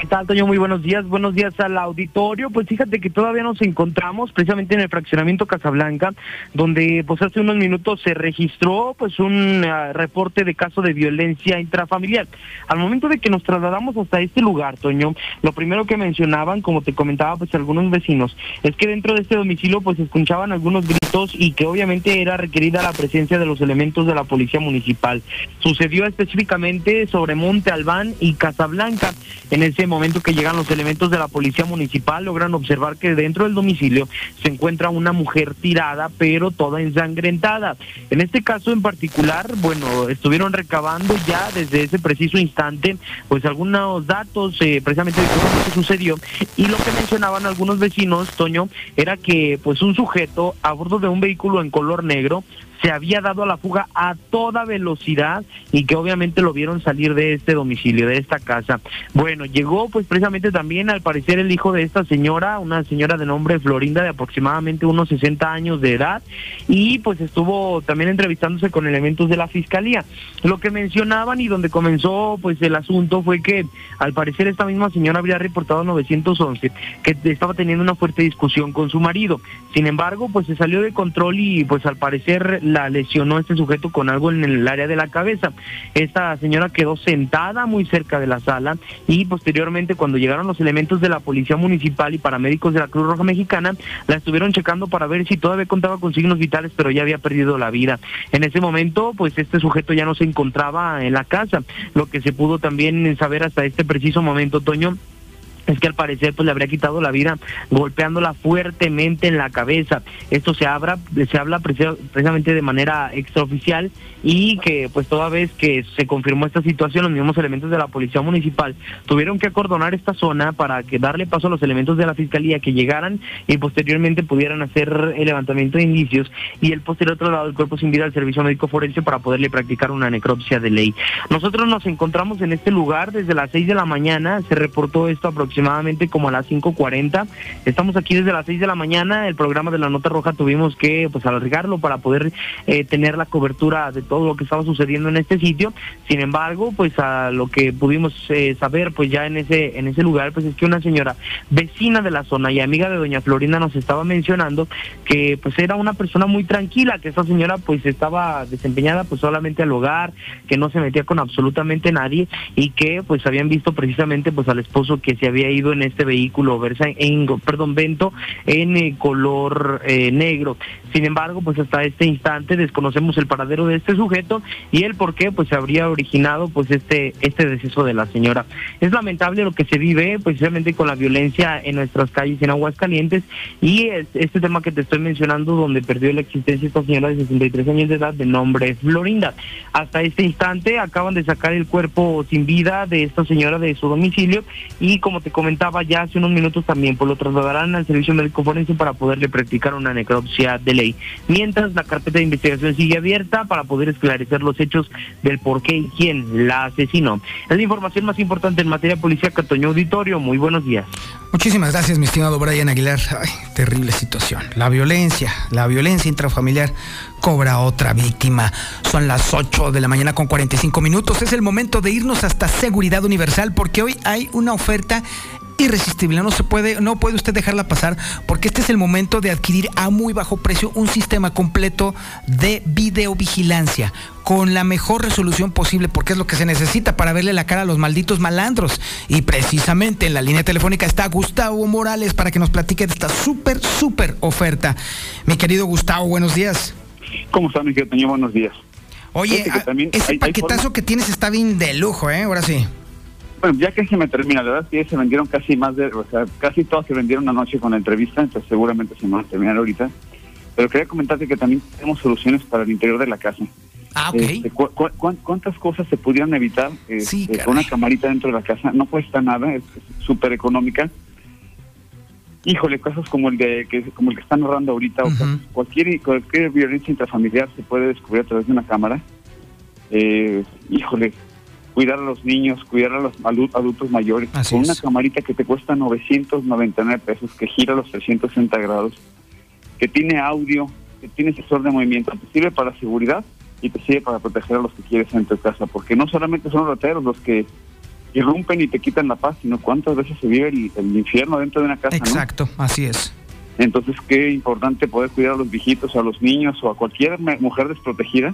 ¿Qué tal, Toño? Muy buenos días. Buenos días al auditorio. Pues fíjate que todavía nos encontramos precisamente en el fraccionamiento Casablanca, donde pues hace unos minutos se registró pues un ah, reporte de caso de violencia intrafamiliar. Al momento de que nos trasladamos hasta este lugar, Toño, lo primero que mencionaban, como te comentaba pues algunos vecinos, es que dentro de este domicilio pues escuchaban algunos gritos y que obviamente era requerida la presencia de los elementos de la policía municipal. Sucedió específicamente sobre Monte Albán y Casablanca. En ese momento que llegan los elementos de la policía municipal, logran observar que dentro del domicilio se encuentra una mujer tirada, pero toda ensangrentada. En este caso en particular, bueno, estuvieron recabando ya desde ese preciso instante, pues algunos datos eh, precisamente de lo que sucedió. Y lo que mencionaban algunos vecinos, Toño, era que pues un sujeto a bordo de un vehículo en color negro se había dado a la fuga a toda velocidad y que obviamente lo vieron salir de este domicilio, de esta casa. Bueno, llegó pues precisamente también al parecer el hijo de esta señora, una señora de nombre Florinda de aproximadamente unos 60 años de edad y pues estuvo también entrevistándose con elementos de la fiscalía. Lo que mencionaban y donde comenzó pues el asunto fue que al parecer esta misma señora había reportado 911 que estaba teniendo una fuerte discusión con su marido. Sin embargo, pues se salió de control y pues al parecer la lesionó este sujeto con algo en el área de la cabeza. Esta señora quedó sentada muy cerca de la sala y posteriormente cuando llegaron los elementos de la policía municipal y paramédicos de la Cruz Roja Mexicana, la estuvieron checando para ver si todavía contaba con signos vitales, pero ya había perdido la vida. En ese momento, pues este sujeto ya no se encontraba en la casa, lo que se pudo también saber hasta este preciso momento, Toño, es que al parecer pues le habría quitado la vida golpeándola fuertemente en la cabeza. Esto se habla, se habla preci- precisamente de manera extraoficial y que pues toda vez que se confirmó esta situación los mismos elementos de la policía municipal tuvieron que acordonar esta zona para que darle paso a los elementos de la fiscalía que llegaran y posteriormente pudieran hacer el levantamiento de indicios y el posterior traslado del cuerpo sin vida al servicio médico forense para poderle practicar una necropsia de ley. Nosotros nos encontramos en este lugar desde las 6 de la mañana, se reportó esto aproximadamente como a las 5.40. Estamos aquí desde las 6 de la mañana, el programa de la Nota Roja tuvimos que pues alargarlo para poder eh, tener la cobertura de todo lo que estaba sucediendo en este sitio. Sin embargo, pues a lo que pudimos eh, saber pues ya en ese en ese lugar pues es que una señora vecina de la zona y amiga de doña Florinda nos estaba mencionando que pues era una persona muy tranquila, que esta señora pues estaba desempeñada pues solamente al hogar, que no se metía con absolutamente nadie y que pues habían visto precisamente pues al esposo que se había ido en este vehículo Versa en perdón Vento en eh, color eh, negro. Sin embargo, pues hasta este instante desconocemos el paradero de este sujeto y el por qué pues se habría originado pues este este deceso de la señora. Es lamentable lo que se vive precisamente con la violencia en nuestras calles en Aguascalientes y es- este tema que te estoy mencionando donde perdió la existencia esta señora de 63 años de edad de nombre Florinda. Hasta este instante acaban de sacar el cuerpo sin vida de esta señora de su domicilio y como te comentaba ya hace unos minutos también pues lo trasladarán al servicio médico forense para poderle practicar una necropsia de Mientras la carpeta de investigación sigue abierta para poder esclarecer los hechos del por qué y quién la asesinó. Es la información más importante en materia policíaca, Toño Auditorio. Muy buenos días. Muchísimas gracias, mi estimado Brian Aguilar. Ay, terrible situación. La violencia, la violencia intrafamiliar cobra otra víctima. Son las 8 de la mañana con 45 minutos. Es el momento de irnos hasta Seguridad Universal porque hoy hay una oferta irresistible, no se puede, no puede usted dejarla pasar porque este es el momento de adquirir a muy bajo precio un sistema completo de videovigilancia con la mejor resolución posible porque es lo que se necesita para verle la cara a los malditos malandros y precisamente en la línea telefónica está Gustavo Morales para que nos platique de esta súper súper oferta. Mi querido Gustavo, buenos días. ¿Cómo está, mi querido? Buenos días. Oye, ah, también ese hay- paquetazo que tienes está bien de lujo, ¿eh? Ahora sí. Bueno, ya que se me termina, la verdad es que se vendieron casi más de, o sea, casi todas se vendieron anoche con la entrevista, entonces seguramente se me van a terminar ahorita. Pero quería comentarte que también tenemos soluciones para el interior de la casa. Ah, ok. Este, cu- cu- cuán- ¿Cuántas cosas se pudieran evitar eh, Sí, eh, con una camarita dentro de la casa? No cuesta nada, es súper económica. Híjole, cosas como el de que como el que están narrando ahorita, o sea, cualquier cualquier violencia intrafamiliar se puede descubrir a través de una cámara. Eh, híjole, cuidar a los niños, cuidar a los adu- adultos mayores, Así con es. una camarita que te cuesta 999 pesos, que gira a los 360 grados, que tiene audio, que tiene sensor de movimiento, te sirve para seguridad y te sirve para proteger a los que quieres en tu casa, porque no solamente son los rateros los que irrumpen y te quitan la paz, sino cuántas veces se vive el, el infierno dentro de una casa, ¿no? Exacto, así es. Entonces, qué importante poder cuidar a los viejitos, a los niños o a cualquier mujer desprotegida.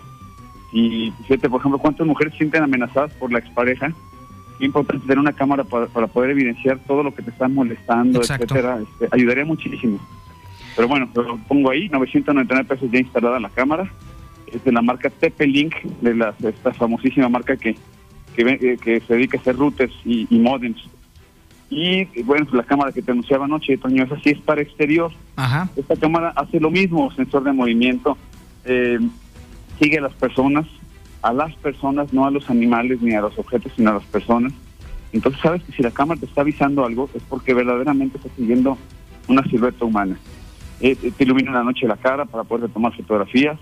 Y fíjate, por ejemplo, cuántas mujeres se sienten amenazadas por la expareja. Importante tener una cámara para, para poder evidenciar todo lo que te están molestando, Exacto. etcétera. Este, ayudaría muchísimo. Pero bueno, lo pongo ahí, 999 pesos ya instalada la cámara. Es de la marca TP-Link, de la, esta famosísima marca que, que, eh, que se dedica a hacer routers y, y modems. Y bueno, la cámara que te anunciaba anoche, Toño, esa sí es para exterior. Ajá. Esta cámara hace lo mismo, sensor de movimiento, eh, sigue a las personas, a las personas, no a los animales ni a los objetos, sino a las personas. Entonces sabes que si la cámara te está avisando algo es porque verdaderamente está siguiendo una silueta humana. Eh, te ilumina la noche la cara para poder tomar fotografías.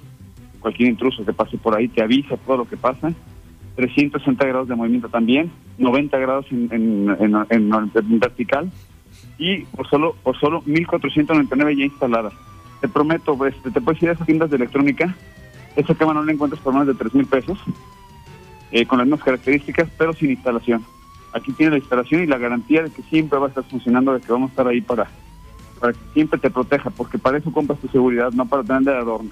Cualquier intruso que pase por ahí te avisa todo lo que pasa. 360 grados de movimiento también, 90 grados en, en- en- en- vertical y por solo por solo 1499 ya instalada. Te prometo, pues, te puedes ir a esas tiendas de electrónica, esa cámara no la encuentras por más de 3 mil pesos, eh, con las mismas características, pero sin instalación. Aquí tiene la instalación y la garantía de que siempre va a estar funcionando, de que vamos a estar ahí para, para que siempre te proteja, porque para eso compras tu seguridad, no para tener de adorno.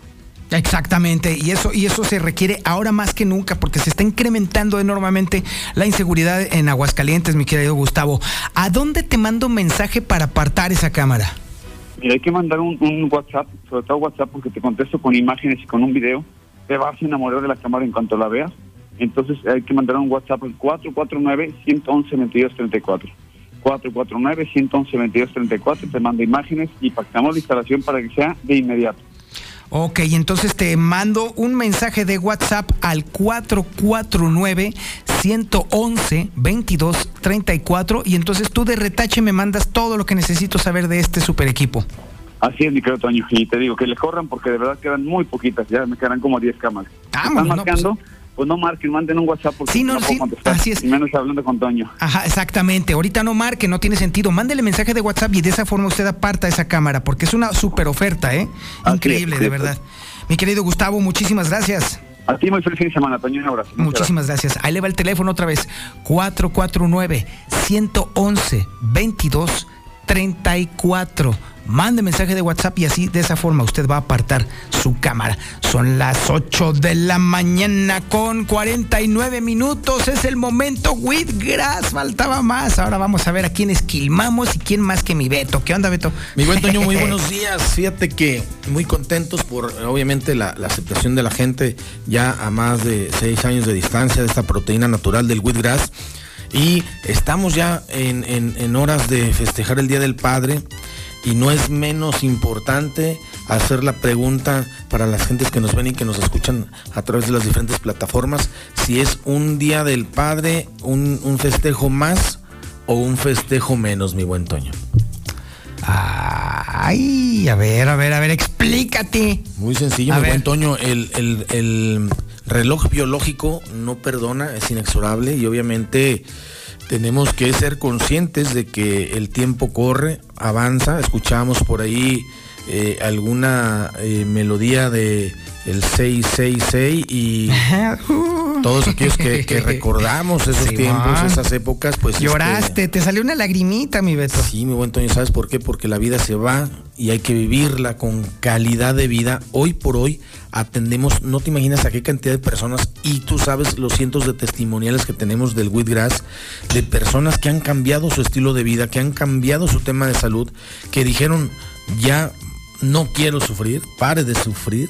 Exactamente, y eso, y eso se requiere ahora más que nunca porque se está incrementando enormemente la inseguridad en Aguascalientes, mi querido Gustavo. ¿A dónde te mando un mensaje para apartar esa cámara? Mira, hay que mandar un, un WhatsApp, sobre todo WhatsApp, porque te contesto con imágenes y con un video. Te vas a enamorar de la cámara en cuanto la veas. Entonces hay que mandar un WhatsApp al 449-111-2234. 449-111-2234. Te mando imágenes y pactamos la instalación para que sea de inmediato. Ok, entonces te mando un mensaje de WhatsApp al 449-111-2234 y entonces tú de retache me mandas todo lo que necesito saber de este super equipo. Así es, mi querido Toño. Y te digo que le corran porque de verdad quedan muy poquitas. Ya me quedan como 10 cámaras. Si Están no, marcando, pues, no marquen, manden un WhatsApp porque Sí, no, no, puedo sí, contestar. así es. Y menos hablando con Toño. Ajá, exactamente. Ahorita no marque, no tiene sentido. Mándele mensaje de WhatsApp y de esa forma usted aparta esa cámara, porque es una super oferta, ¿eh? Increíble, es, de verdad. Mi querido Gustavo, mumuchísimas gracias. A ti muy feliz fin de semana, Toño. Un abrazo. Muchísimas gracias. Ahí le va el teléfono otra vez. 449-111-2234. Mande mensaje de WhatsApp y así de esa forma usted va a apartar su cámara. Son las 8 de la mañana con 49 minutos. Es el momento Whitgrass. Faltaba más. Ahora vamos a ver a quién esquilmamos y quién más que mi Beto. ¿Qué onda, Beto? Mi buen Toño, muy buenos días. Fíjate que muy contentos por obviamente la, la aceptación de la gente ya a más de seis años de distancia de esta proteína natural del wheatgrass. Y estamos ya en, en- en horas de festejar el Día del Padre. Y no es menos importante hacer la pregunta para las gentes que nos ven y que nos escuchan a través de las diferentes plataformas, si es un Día del Padre, un, un festejo más o un festejo menos, mi buen Toño. Ay, a ver, a ver, a ver, explícate. Muy sencillo, A mi ver. buen Toño. El, el- el reloj biológico no perdona, es inexorable y obviamente tenemos que ser conscientes de que el tiempo corre, avanza. Escuchamos por ahí eh, alguna eh, melodía de el 666 y todos aquellos que, que recordamos esos tiempos, esas épocas, pues este, Lloraste, te salió una lagrimita, mi Beto. Sí, mi buen Toño, ¿sabes por qué? Porque la vida se va y hay que vivirla con calidad de vida. Hoy por hoy atendemos, no te imaginas a qué cantidad de personas, y tú sabes los cientos de testimoniales que tenemos del Wheatgrass, de personas que han cambiado su estilo de vida, que han cambiado su tema de salud, que dijeron, ya no quiero sufrir, pare de sufrir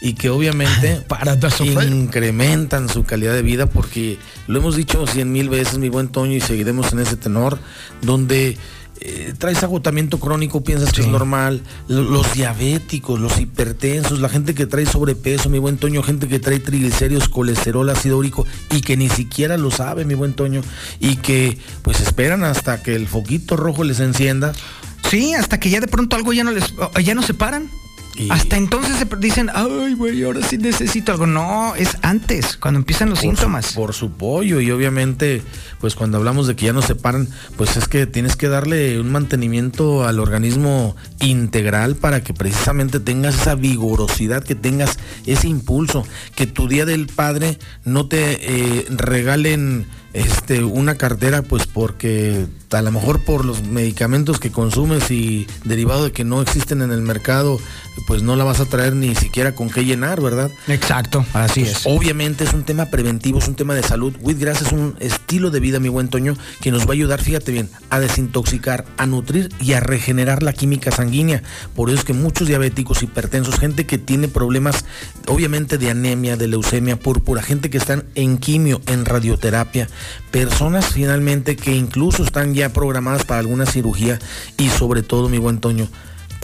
y que obviamente incrementan su calidad de vida porque lo hemos dicho cien mil veces mi buen Toño y seguiremos en ese tenor donde eh, traes agotamiento crónico, piensas que es normal, Lo- los diabéticos, los hipertensos, la gente que trae sobrepeso, mi buen Toño, gente que trae triglicéridos, colesterol, ácido úrico y que ni siquiera lo sabe, mi buen Toño, y que pues esperan hasta que el foquito rojo les encienda. Sí, hasta que ya de pronto algo ya no les, ya no se paran. Hasta entonces se dicen, ay, güey, ahora sí necesito algo. No, es antes, cuando empiezan los por su- síntomas. por su pollo y obviamente, pues cuando hablamos de que ya no se paran, pues es que tienes que darle un mantenimiento al organismo integral para que precisamente tengas esa vigorosidad, que tengas ese impulso, que tu día del padre no te eh, regalen este una cartera pues porque a lo mejor por los medicamentos que consumes y derivado de que no existen en el mercado pues no la vas a traer ni siquiera con qué llenar verdad exacto así Pues, es. obviamente es un tema preventivo es un tema de salud. Wheatgrass es un estilo de vida mi buen Toño que nos va a ayudar fíjate bien a desintoxicar a nutrir y a regenerar la química sanguínea. Por eso es que muchos diabéticos hipertensos gente que tiene problemas obviamente de anemia de leucemia púrpura gente que están en quimio en radioterapia personas finalmente que incluso están ya programadas para alguna cirugía y sobre todo mi buen Toño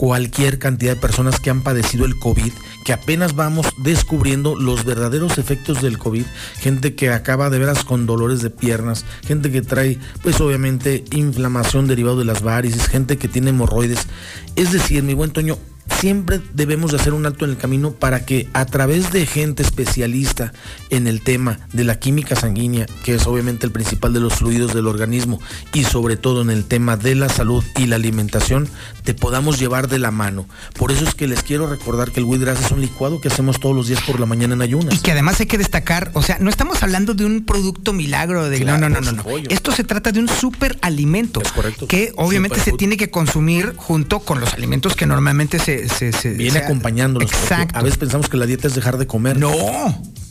cualquier cantidad de personas que han padecido el COVID, que apenas vamos descubriendo los verdaderos efectos del COVID, gente que acaba de veras con dolores de piernas, gente que trae pues obviamente inflamación derivado de las varices, gente que tiene hemorroides. Es decir, mi buen Toño, siempre debemos de hacer un alto en el camino para que a través de gente especialista en el tema de la química sanguínea, que es obviamente el principal de los fluidos del organismo, y sobre todo en el tema de la salud y la alimentación, te podamos llevar de la mano. Por eso es que les quiero recordar que el Wheatgrass es un licuado que hacemos todos los días por la mañana en ayunas. Y que además hay que destacar, o sea, no estamos hablando de un producto milagro de Claro, no, no, no, no, no. supuesto. Esto se trata de un superalimento que obviamente se tiene que consumir junto con los alimentos que normalmente se, se, se- Viene se- porque Exacto. A veces pensamos que la dieta es dejar de comer. No.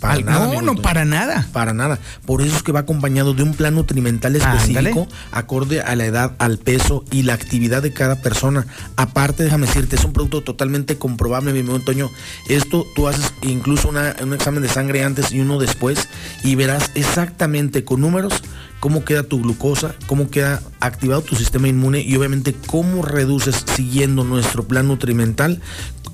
Para Al- nada. no, no, para nada. Para nada. Por eso es que va acompañado de un plan nutrimental específico, acorde a la edad, al peso y la actividad de cada persona. Aparte, déjame decirte, es un producto totalmente comprobable, mi buen Toño. Esto tú haces incluso una- un examen de sangre antes y uno después y verás exactamente con números cómo queda tu glucosa, cómo queda activado tu sistema inmune y obviamente cómo reduces siguiendo nuestro plan nutrimental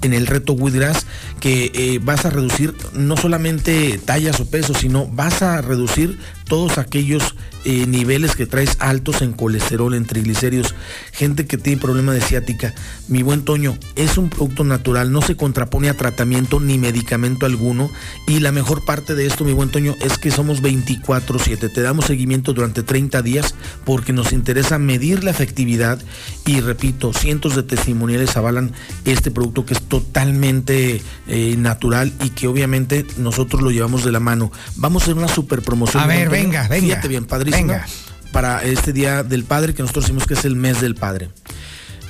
en el reto Wheatgrass que eh, vas a reducir no solamente tallas o pesos, sino vas a reducir todos aquellos eh, niveles que traes altos en colesterol, en triglicéridos, gente que tiene problema de ciática. Mi buen Toño, es un producto natural, no se contrapone a tratamiento ni medicamento alguno y la mejor parte de esto, mi buen Toño, es que somos 24/7. Te damos seguimiento durante 30 días porque nos interesa medir la efectividad y repito, cientos de testimoniales avalan este producto que es totalmente eh, natural y que obviamente nosotros lo llevamos de la mano. Vamos a hacer una super promoción. A ver, venga, venga. Fíjate bien, padrísimo. Venga. Para este día del padre que nosotros decimos que es el mes del padre.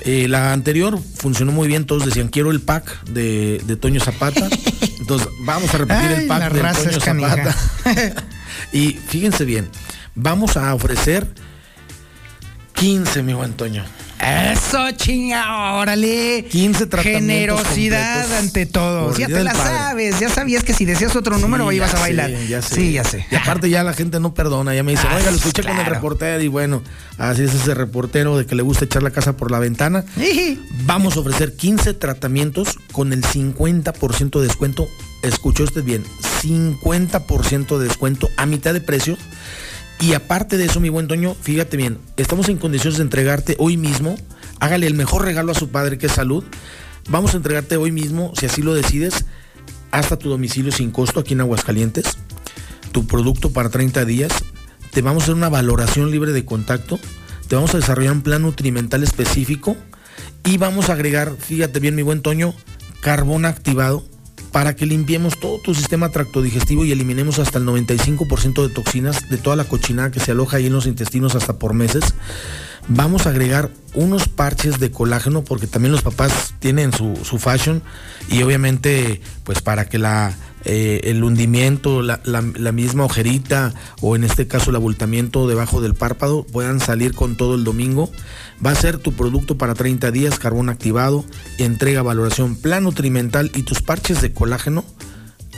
Eh, la anterior funcionó muy bien, todos decían quiero el pack de, de Toño Zapata. Entonces vamos a repetir Ay, el pack de Toño. Zapata. y fíjense bien, vamos a ofrecer 15, mi buen Toño. Eso, chinga, órale. 15 tratamientos Generosidad completos ante todo. Ya te la Padre. sabes, ya sabías que si decías otro número ibas a bailar. sé, ya sé. Sí, ya sé. Y aparte ya la gente no perdona, ya me dice, Ah, oiga, lo escuché con el reportero y bueno, así es ese reportero de que le gusta echar la casa por la ventana. Vamos a ofrecer 15 tratamientos con el 50% de descuento. Escuchó usted bien, 50% de descuento a mitad de precio. Y aparte de eso, mi buen Toño, fíjate bien, estamos en condiciones de entregarte hoy mismo. Hágale el mejor regalo a su padre, que es salud. Vamos a entregarte hoy mismo, si así lo decides, hasta tu domicilio sin costo aquí en Aguascalientes. Tu producto para 30 días. Te vamos a hacer una valoración libre de contacto. Te vamos a desarrollar un plan nutrimental específico. Y vamos a agregar, fíjate bien, mi buen Toño, carbón activado para que limpiemos todo tu sistema tractodigestivo y eliminemos hasta el 95% de toxinas de toda la cochinada que se aloja ahí en los intestinos hasta por meses. Vamos a agregar unos parches de colágeno porque también los papás tienen su, su fashion y obviamente pues para que la, eh, el hundimiento, la, la- la misma ojerita o en este caso el abultamiento debajo del párpado puedan salir con todo el domingo. Va a ser tu producto para 30 días, carbón activado, entrega, valoración, plan nutrimental y tus parches de colágeno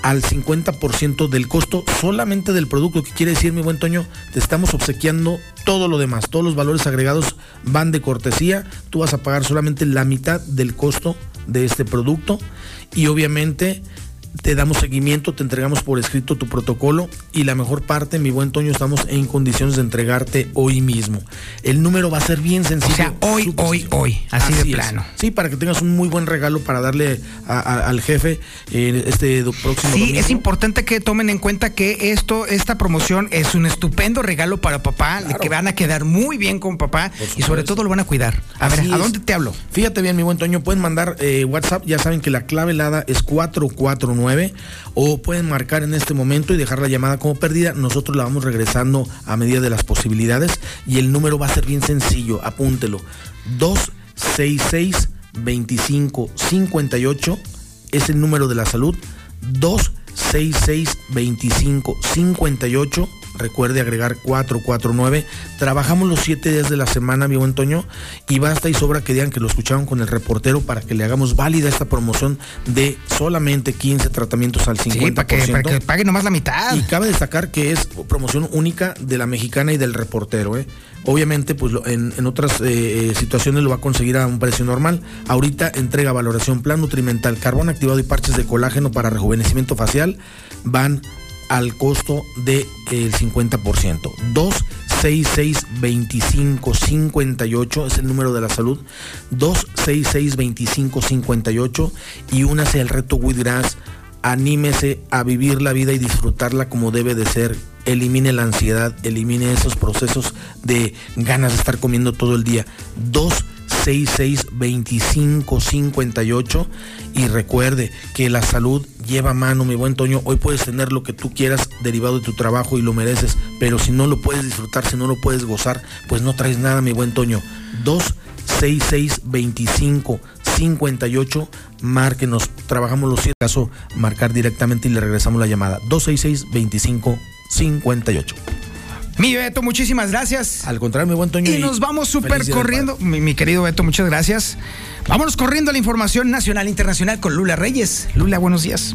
al 50% del costo solamente del producto. ¿Qué quiere decir, mi buen Toño? Te estamos obsequiando todo lo demás. Todos los valores agregados van de cortesía. Tú vas a pagar solamente la mitad del costo de este producto. Y obviamente te damos seguimiento, te entregamos por escrito tu protocolo y la mejor parte, mi buen Toño, estamos en condiciones de entregarte hoy mismo. El número va a ser bien sencillo. O sea, hoy, hoy, hoy, así, de es. plano. Sí, para que tengas un muy buen regalo para darle a- a- al jefe eh, este próximo Sí, domingo. es importante que tomen en cuenta que esto, esta promoción es un estupendo regalo para papá, que van a quedar muy bien con papá y sobre todo lo van a cuidar. A ver, ¿a dónde te hablo? Fíjate bien, mi buen Toño, pueden mandar eh, WhatsApp, ya saben que la clave helada es 449 o pueden marcar en este momento y dejar la llamada como perdida. Nosotros la vamos regresando a medida de las posibilidades y el número va a ser bien sencillo, apúntelo. 266 2558 es el número de la salud. 266 2558 Recuerde agregar 449. Trabajamos los 7 días de la semana, mi buen Toño, y basta y sobra que digan que lo escucharon con el reportero para que le hagamos válida esta promoción de solamente 15 tratamientos al 50%. Sí, para que, para que pague nomás la mitad. Y cabe destacar que es promoción única de la mexicana y del reportero. ¿eh? Obviamente, pues en otras eh, eh, situaciones lo va a conseguir a un precio normal. Ahorita entrega valoración plan nutrimental, carbón activado y parches de colágeno para rejuvenecimiento facial van al costo del 50%. 266 25 58 es el número de la salud. 266 25 58 y únase al reto Wheatgrass anímese a vivir la vida y disfrutarla como debe de ser. Elimine la ansiedad, elimine esos procesos de ganas de estar comiendo todo el día. 266 25 58 y recuerde que la salud lleva mano, mi buen Toño. Hoy puedes tener lo que tú quieras derivado de tu trabajo y lo mereces, pero si no lo puedes disfrutar, si no lo puedes gozar, pues no traes nada, mi buen Toño. 266 25 58 márquenos, trabajamos los 100 caso marcar directamente y le regresamos la llamada 266 25 58. Mi Beto, muchísimas gracias. Al contrario, mi buen Toño. Y nos vamos súper corriendo. Mi, mi querido Beto, muchas gracias. Vámonos corriendo a la información nacional e internacional con Lula Reyes. Lula, buenos días.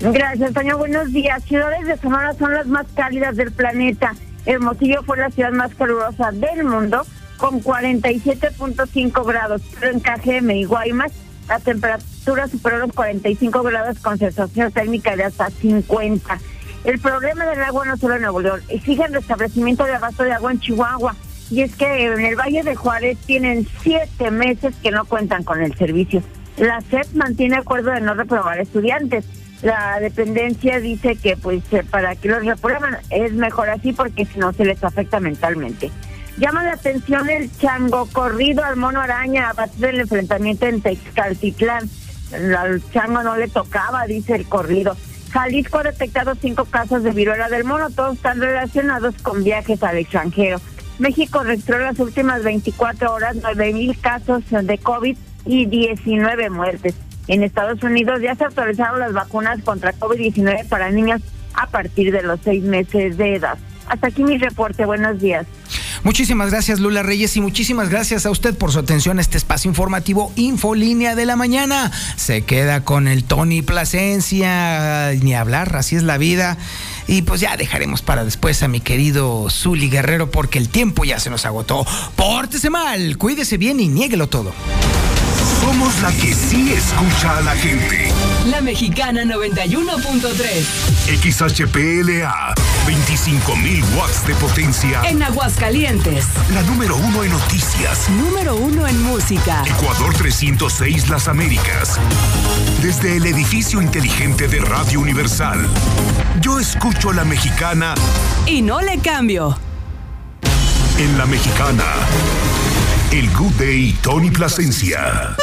Gracias, Toño. Buenos días. Ciudades de Sonora son las más cálidas del planeta. Hermosillo fue la ciudad más calurosa del mundo con 47.5 grados. Pero en Cajeme y Guaymas la temperatura superó los 45 grados con sensación térmica de hasta 50. El problema del agua no solo en Nuevo León, exige restablecimiento de abasto de agua en Chihuahua. Y es que en el Valle de Juárez tienen siete meses que no cuentan con el servicio. La SEP mantiene acuerdo de no reprobar estudiantes. La dependencia dice que pues eh, para que los reprueban es mejor así porque si no se les afecta mentalmente. Llama la atención el chango corrido al mono araña a partir del enfrentamiento en Texcaltitlán. Al chango no le tocaba, dice el corrido. Jalisco ha detectado cinco casos de viruela del mono, todos están relacionados con viajes al extranjero. México registró en las últimas 24 horas 9 mil casos de COVID y 19 muertes. En Estados Unidos ya se autorizaron las vacunas contra COVID-19 para niños a partir de los seis meses de edad. Hasta aquí mi reporte. Buenos días. Muchísimas gracias Lula Reyes y muchísimas gracias a usted por su atención a este espacio informativo Infolínea de la Mañana. Se queda con el Tony Plasencia, ni hablar, así es la vida. Y pues ya dejaremos para después a mi querido Zuli Guerrero porque el tiempo ya se nos agotó. Pórtese mal, cuídese bien y niéguelo todo. Somos la que sí escucha a la gente. La Mexicana 91.3. XHPLA, 25.000 watts de potencia. En Aguascalientes. La número uno en noticias. Número uno en música. Ecuador 306 Las Américas. Desde el edificio inteligente de Radio Universal. Yo escucho la mexicana Y no le cambio. en la mexicana. El Good Day Tony Plasencia.